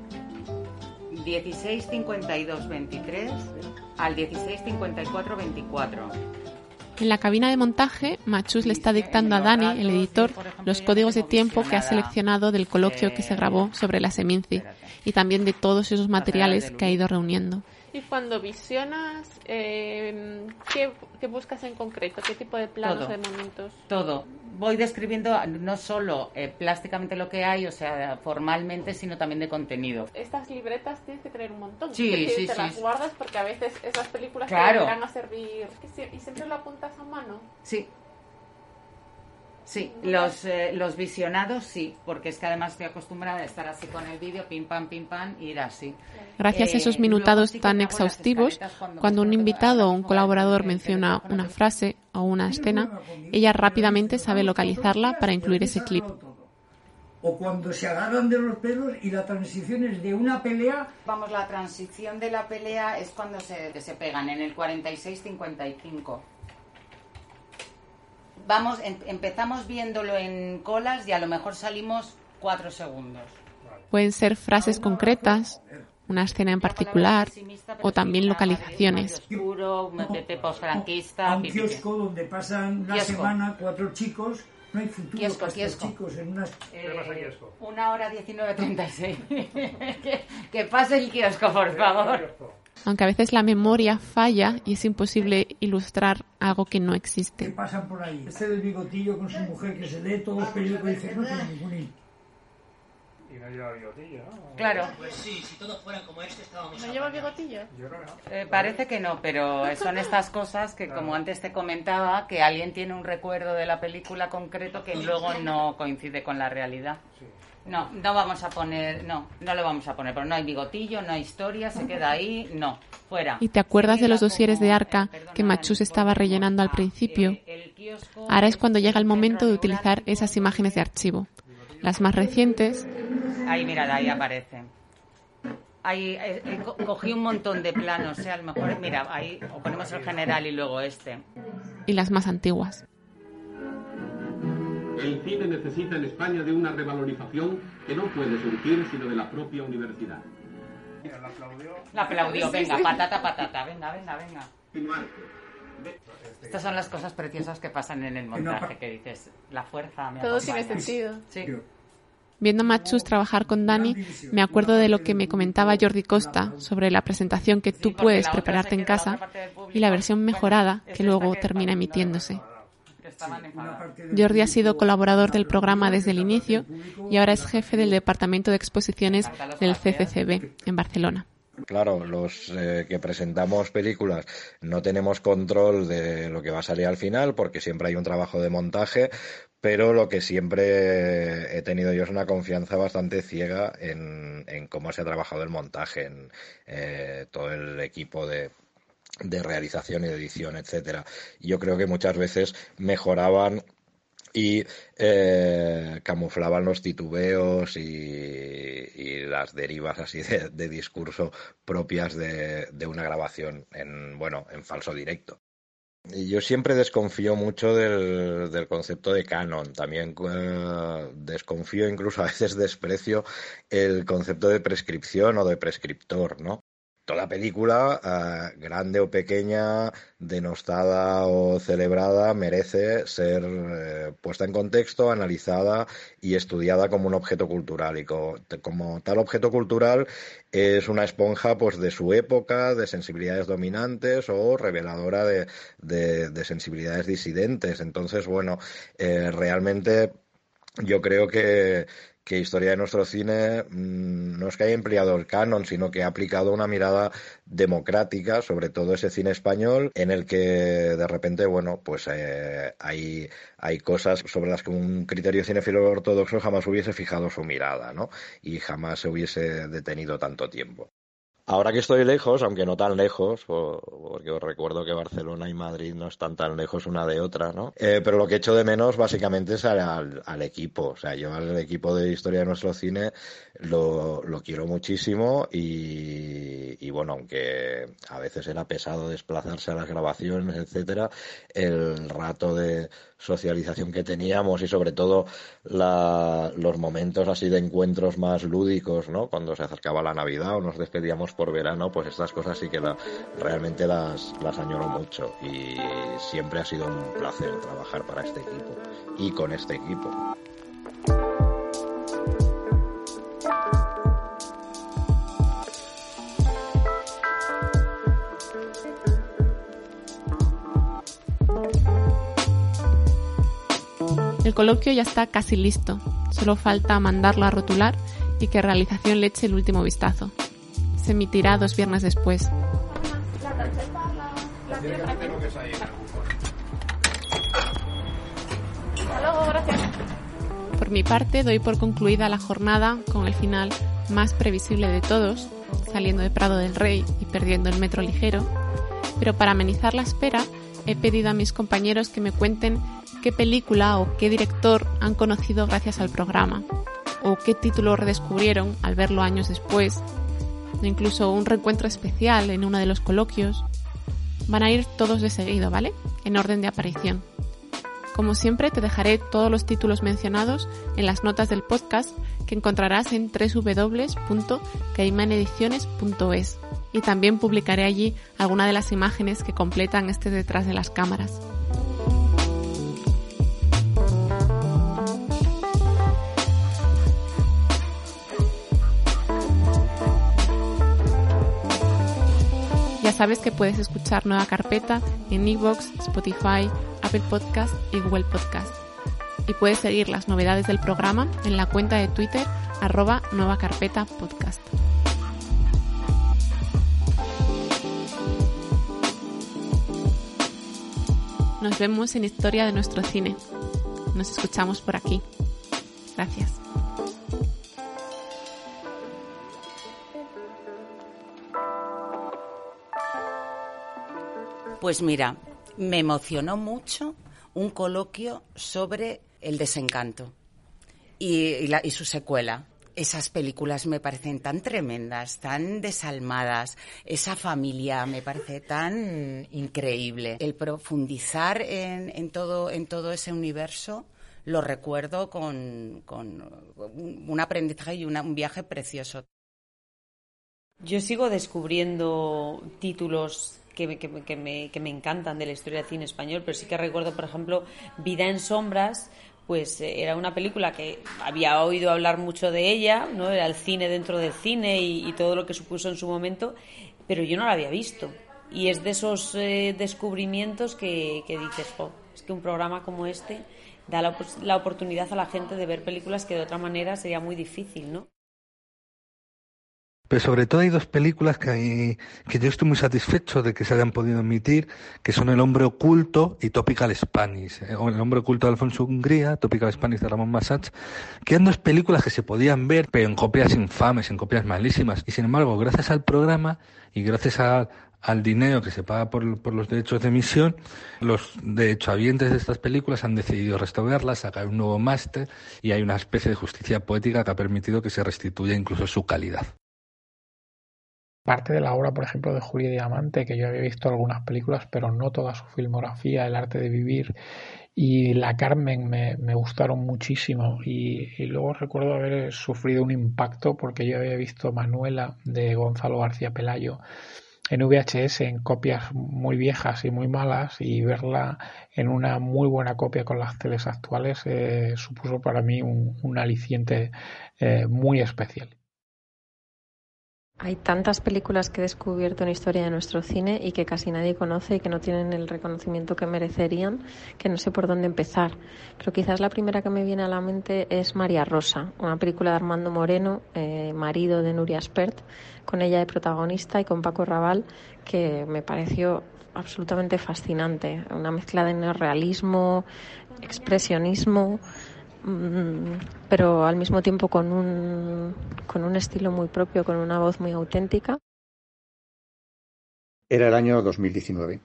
16 52 23 al 16 54 24 en la cabina de montaje, Machus le está dictando a Dani, el editor, los códigos de tiempo que ha seleccionado del coloquio que se grabó sobre la Seminci y también de todos esos materiales que ha ido reuniendo. Y cuando visionas, eh, ¿qué, ¿qué, buscas en concreto? ¿Qué tipo de planos, de momentos? Todo voy describiendo no solo eh, plásticamente lo que hay, o sea, formalmente, sino también de contenido. Estas libretas tienes que tener un montón. Sí, sí, te sí. las guardas porque a veces esas películas claro. te van a servir. ¿Y siempre lo apuntas a mano? Sí. Sí, los, eh, los visionados sí, porque es que además estoy acostumbrada a estar así con el vídeo, pim pam, pim pam, y ir así. Gracias a esos Eh, minutados luego sí tan exhaustivos, cuando un invitado o un colaborador menciona una frase o una escena, ella rápidamente sabe localizarla para incluir ese clip. O cuando se agarran de los pelos y la transición es de una pelea Vamos, la transición de la pelea es cuando se, se pegan, en el 46-55. Vamos, em- empezamos viéndolo en colas y a lo mejor salimos cuatro segundos. Pueden ser frases concretas, una escena en particular o también localizaciones. A un kiosco donde pasan una Kiosco. semana cuatro chicos. No hay futuro Kiosco, para kiosco. chicos en unas... Eh, una hora 19.36. que, que pase el kiosco, por favor. Aunque a veces la memoria falla y es imposible ilustrar algo que no existe. pasan por ahí. Este del bigotillo con su mujer que se lee todos los periódicos y dice, no tiene ningún hilo". Y no lleva bigotillo, ¿no? Claro. Pues sí, si todos fueran como este estábamos ¿No lleva bigotillo? Eh, parece que no, pero son estas cosas que, como antes te comentaba, que alguien tiene un recuerdo de la película concreto que luego no coincide con la realidad. No, no vamos a poner, no, no lo vamos a poner, pero no hay bigotillo, no hay historia, se queda ahí, no, fuera. ¿Y te acuerdas de los dosieres de Arca que Machus estaba rellenando al principio? Ahora es cuando llega el momento de utilizar esas imágenes de archivo. Las más recientes Ahí, mira, ahí aparece. Ahí eh, eh, co- cogí un montón de planos, eh, a lo mejor, mira, ahí o ponemos el general y luego este. y las más antiguas. El cine necesita en España de una revalorización que no puede surgir sino de la propia universidad. La aplaudió, venga, patata, patata, venga, venga, venga. Estas son las cosas preciosas que pasan en el montaje, que dices, la fuerza me Todo tiene acompaña. sentido. Sí. Viendo a Machus trabajar con Dani, me acuerdo de lo que me comentaba Jordi Costa sobre la presentación que tú puedes prepararte en casa y la versión mejorada que luego termina emitiéndose. Jordi ha sido colaborador del programa desde el inicio y ahora es jefe del departamento de exposiciones del CCCB en Barcelona. Claro, los eh, que presentamos películas no tenemos control de lo que va a salir al final porque siempre hay un trabajo de montaje, pero lo que siempre he tenido yo es una confianza bastante ciega en, en cómo se ha trabajado el montaje, en eh, todo el equipo de, de realización y de edición, etcétera. Yo creo que muchas veces mejoraban y eh, camuflaban los titubeos y, las derivas así de, discurso propias de, una grabación en bueno en falso directo. Y yo siempre desconfío mucho del, del concepto de canon. También eh, desconfío, incluso a veces desprecio el concepto de prescripción o de prescriptor, ¿no? Toda película, eh, grande o pequeña, denostada o celebrada, merece ser eh, puesta en contexto, analizada y estudiada como un objeto cultural. Y co- como, tal objeto cultural es una esponja pues de su época, de sensibilidades dominantes o reveladora de, de- de sensibilidades disidentes. Entonces, bueno, eh, realmente yo creo que, que Historia de nuestro cine mm, no es que haya empleado el canon, sino que ha aplicado una mirada democrática sobre todo ese cine español en el que de repente, bueno, pues eh, hay, hay cosas sobre las que un criterio cinefilo ortodoxo jamás hubiese fijado su mirada, ¿no? Y jamás se hubiese detenido tanto tiempo. Ahora que estoy lejos, aunque no tan lejos, po- porque os recuerdo que Barcelona y Madrid no están tan lejos una de otra, ¿no? Eh, pero lo que echo de menos básicamente es al, equipo. O sea, yo al equipo de historia de nuestro cine lo, lo quiero muchísimo y, y bueno, aunque a veces era pesado desplazarse a las grabaciones, etcétera, el rato de socialización que teníamos y sobre todo la- los momentos así de encuentros más lúdicos, ¿no? Cuando se acercaba la Navidad o nos despedíamos por verano, pues estas cosas sí que realmente las, las añoro mucho y siempre ha sido un placer trabajar para este equipo y con este equipo. El coloquio ya está casi listo, solo falta mandarlo a rotular y que realización le eche el último vistazo. Se emitirá dos viernes después. Por mi parte, doy por concluida la jornada con el final más previsible de todos, saliendo de Prado del Rey y perdiendo el metro ligero. Pero para amenizar la espera, he pedido a mis compañeros que me cuenten qué película o qué director han conocido gracias al programa, o qué título redescubrieron al verlo años después, incluso un reencuentro especial en uno de los coloquios. Van a ir todos de seguido, ¿vale? En orden de aparición. Como siempre, te dejaré todos los títulos mencionados en las notas del podcast que encontrarás en www.caimanediciones.es y también publicaré allí alguna de las imágenes que completan este detrás de las cámaras. Sabes que puedes escuchar Nueva Carpeta en Evox, Spotify, Apple Podcast y Google Podcast. Y puedes seguir las novedades del programa en la cuenta de Twitter arroba Nueva Carpeta Podcast. Nos vemos en Historia de nuestro cine. Nos escuchamos por aquí. Gracias. Pues mira, me emocionó mucho un coloquio sobre el desencanto y, su secuela. Esas películas me parecen tan tremendas, tan desalmadas. Esa familia me parece tan increíble. El profundizar en, todo, ese universo lo recuerdo con, un aprendizaje y un viaje precioso. Yo sigo descubriendo títulos que me, que, me, que me- que me encantan de la historia del cine español, pero sí que recuerdo, por ejemplo, Vida en Sombras, pues eh, era una película que había oído hablar mucho de ella, ¿no? Era el cine dentro del cine y, y todo lo que supuso en su momento, pero yo no la había visto. Y es de esos eh, descubrimientos que, que dices, "Jo, es que un programa como este da la, la oportunidad a la gente de ver películas que de otra manera sería muy difícil, ¿no? Pero sobre todo hay dos películas que, que yo estoy muy satisfecho de que se hayan podido emitir, que son El hombre oculto y Topical Spanish. Eh, El hombre oculto de Alfonso Hungría, Topical Spanish de Ramón Massach, que eran dos películas que se podían ver, pero en copias infames, en copias malísimas. Y sin embargo, gracias al programa y gracias al dinero que se paga por, por los derechos de emisión, los derechohabientes de estas películas han decidido restaurarlas, sacar un nuevo máster y hay una especie de justicia poética que ha permitido que se restituya incluso su calidad. Parte de la obra, por ejemplo, de Julia Diamante, que yo había visto algunas películas, pero no toda su filmografía, El arte de vivir y La Carmen me, gustaron muchísimo. Y, luego recuerdo haber sufrido un impacto porque yo había visto Manuela de Gonzalo García Pelayo en VHS en copias muy viejas y muy malas y verla en una muy buena copia con las teles actuales eh, supuso para mí un, un aliciente eh, muy especial. Hay tantas películas que he descubierto en historia de nuestro cine y que casi nadie conoce y que no tienen el reconocimiento que merecerían, que no sé por dónde empezar. Pero quizás la primera que me viene a la mente es María Rosa, una película de Armando Moreno, eh, marido de Nuria Spert, con ella de protagonista y con Paco Raval, que me pareció absolutamente fascinante. Una mezcla de neorrealismo, expresionismo, pero al mismo tiempo con un, con un estilo muy propio, con una voz muy auténtica. Era el año 2019,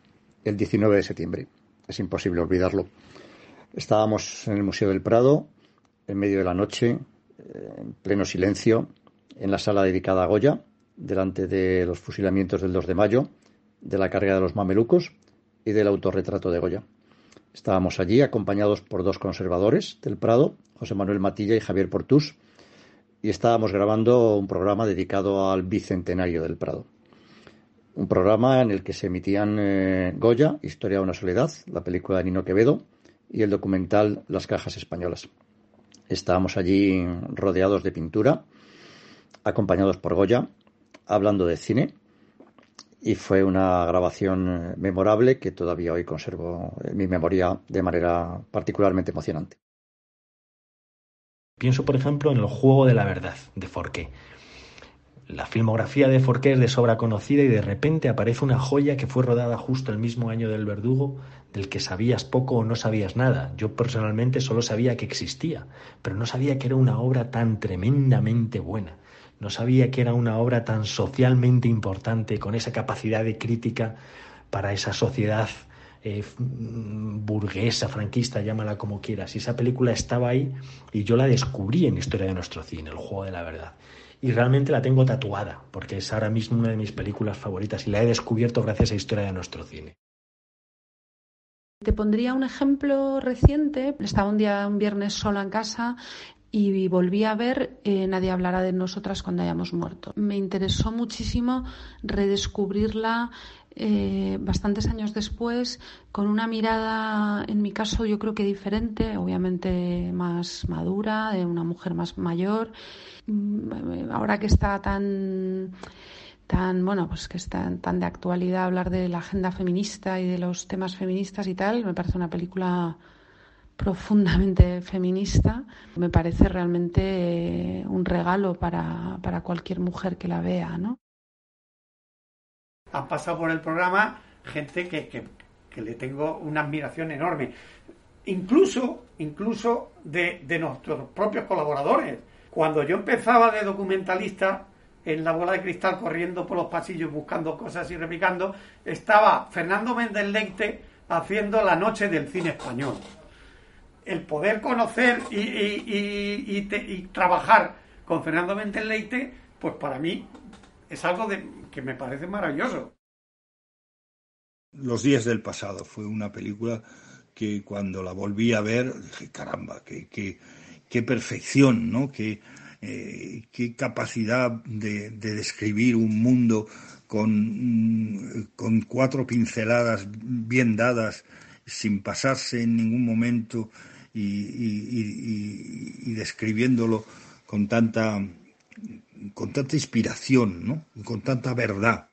el 19 de septiembre. Es imposible olvidarlo. Estábamos en el Museo del Prado, en medio de la noche, eh, en pleno silencio, en la sala dedicada a Goya, delante de los fusilamientos del 2 de mayo, de la carga de los mamelucos y del autorretrato de Goya. Estábamos allí acompañados por dos conservadores del Prado, José Manuel Matilla y Javier Portús, y estábamos grabando un programa dedicado al bicentenario del Prado. Un programa en el que se emitían eh, Goya, Historia de una soledad, la película de Nino Quevedo, y el documental Las cajas españolas. Estábamos allí rodeados de pintura, acompañados por Goya, hablando de cine, y fue una grabación eh, memorable que todavía hoy conservo en mi memoria de manera particularmente emocionante. Pienso, por ejemplo, en el juego de la verdad de Forqué. La filmografía de Forqué es de sobra conocida y de repente aparece una joya que fue rodada justo el mismo año del Verdugo, del que sabías poco o no sabías nada. Yo personalmente solo sabía que existía, pero no sabía que era una obra tan tremendamente buena. No sabía que era una obra tan socialmente importante, con esa capacidad de crítica para esa sociedad eh, burguesa, franquista, llámala como quieras. Y esa película estaba ahí y yo la descubrí en Historia de nuestro cine, El juego de la verdad y realmente la tengo tatuada, porque es ahora mismo una de mis películas favoritas y la he descubierto gracias a Historia de nuestro cine. Te pondría un ejemplo reciente. Estaba un día, un viernes sola en casa y volví a ver eh, Nadie hablará de nosotras cuando hayamos muerto. Me interesó muchísimo redescubrirla eh, bastantes años después, con una mirada, en mi caso, yo creo que diferente, obviamente más madura, de una mujer más mayor. Mm, ahora que está tan tan bueno pues que está tan de actualidad hablar de la agenda feminista y de los temas feministas y tal me parece una película profundamente feminista me parece realmente un regalo para, para cualquier mujer que la vea ¿no? han pasado por el programa gente que, que, le tengo una admiración enorme. Incluso, incluso de, de, nuestros propios colaboradores. Cuando yo empezaba de documentalista en la bola de cristal corriendo por los pasillos buscando cosas y replicando, estaba Fernando Méndez Leite haciendo la noche del cine español. El poder conocer y, trabajar con Fernando Méndez Leite, pues para mí es algo que me parece maravilloso. Los días del pasado fue una película que cuando la volví a ver dije, caramba, qué, qué, qué perfección, ¿no? Qué, eh, qué capacidad de, de, describir un mundo con, mm, con cuatro pinceladas bien dadas, sin pasarse en ningún momento y, y, y, y describiéndolo con tanta con tanta inspiración, ¿no? con tanta verdad.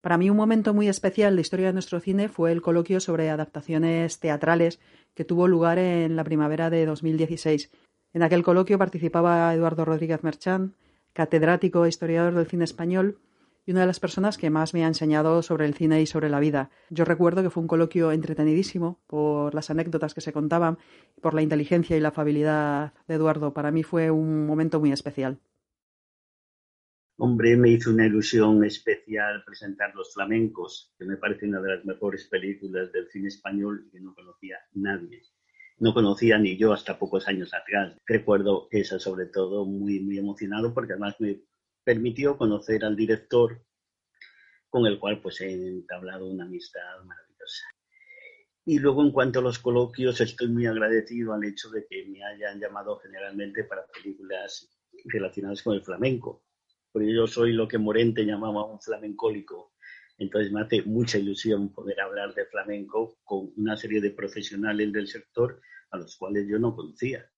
Para mí un momento muy especial de la historia de nuestro cine fue el coloquio sobre adaptaciones teatrales que tuvo lugar en la primavera de 2016. En aquel coloquio participaba Eduardo Rodríguez Merchán, catedrático e historiador del cine español una de las personas que más me ha enseñado sobre el cine y sobre la vida. Yo recuerdo que fue un coloquio entretenidísimo por las anécdotas que se contaban, por la inteligencia y la afabilidad de Eduardo. Para mí fue un momento muy especial. Hombre, me hizo una ilusión especial presentar Los Flamencos, que me parece una de las mejores películas del cine español y que no conocía nadie. No conocía ni yo hasta pocos años atrás. Recuerdo eso sobre todo muy, muy emocionado porque además me permitió conocer al director con el cual pues he entablado una amistad maravillosa. Y luego en cuanto a los coloquios, estoy muy agradecido al hecho de que me hayan llamado generalmente para películas relacionadas con el flamenco porque yo soy lo que Morente llamaba un flamencólico. Entonces me hace mucha ilusión poder hablar de flamenco con una serie de profesionales del sector a los cuales yo no conocía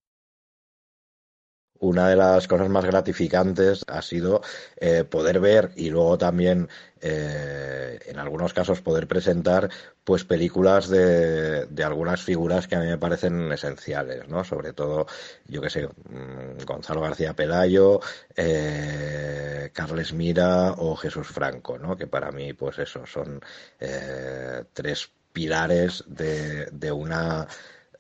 una de las cosas más gratificantes ha sido eh, poder ver y luego también eh, en algunos casos poder presentar pues películas de, de, algunas figuras que a mí me parecen esenciales, ¿no? Sobre todo, yo que sé, mm, Gonzalo García Pelayo, eh, Carles Mira o Jesús Franco, ¿no? Que para mí, pues eso, son eh, tres pilares de, de una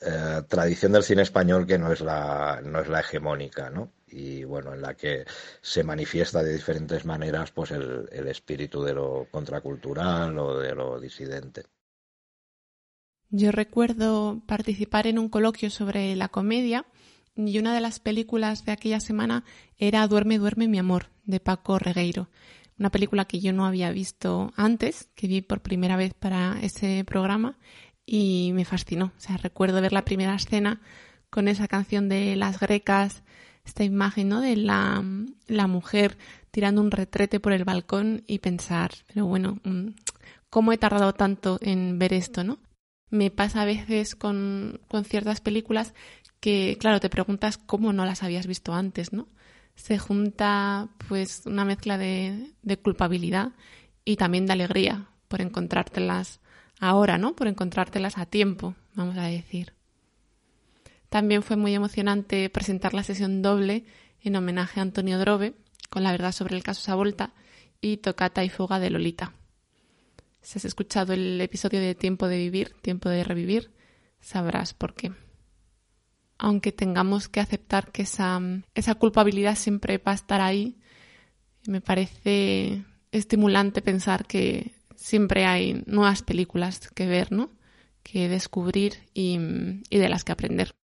eh, tradición del cine español que no es la, no es la hegemónica, ¿no? Y bueno, en la que se manifiesta de diferentes maneras pues el, el espíritu de lo contracultural o de lo disidente. Yo recuerdo participar en un coloquio sobre la comedia y una de las películas de aquella semana era Duerme, duerme mi amor, de Paco Regueiro. Una película que yo no había visto antes, que vi por primera vez para ese programa y me fascinó. O sea, recuerdo ver la primera escena con esa canción de las grecas, esta imagen, ¿no? De la, la mujer tirando un retrete por el balcón y pensar, pero bueno, mm, ¿cómo he tardado tanto en ver esto, no? Me pasa a veces con, con ciertas películas que, claro, te preguntas cómo no las habías visto antes, ¿no? Se junta, pues, una mezcla de, de culpabilidad y también de alegría por encontrártelas ahora, ¿no? Por encontrártelas a tiempo, vamos a decir. También fue muy emocionante presentar la sesión doble en homenaje a Antonio Drobe, con la verdad sobre el caso Savolta y Tocata y Fuga de Lolita. Si has escuchado el episodio de Tiempo de Vivir, Tiempo de Revivir, sabrás por qué. Aunque tengamos que aceptar que esa, esa culpabilidad siempre va a estar ahí, me parece estimulante pensar que siempre hay nuevas películas que ver, ¿no? Que descubrir y, y de las que aprender.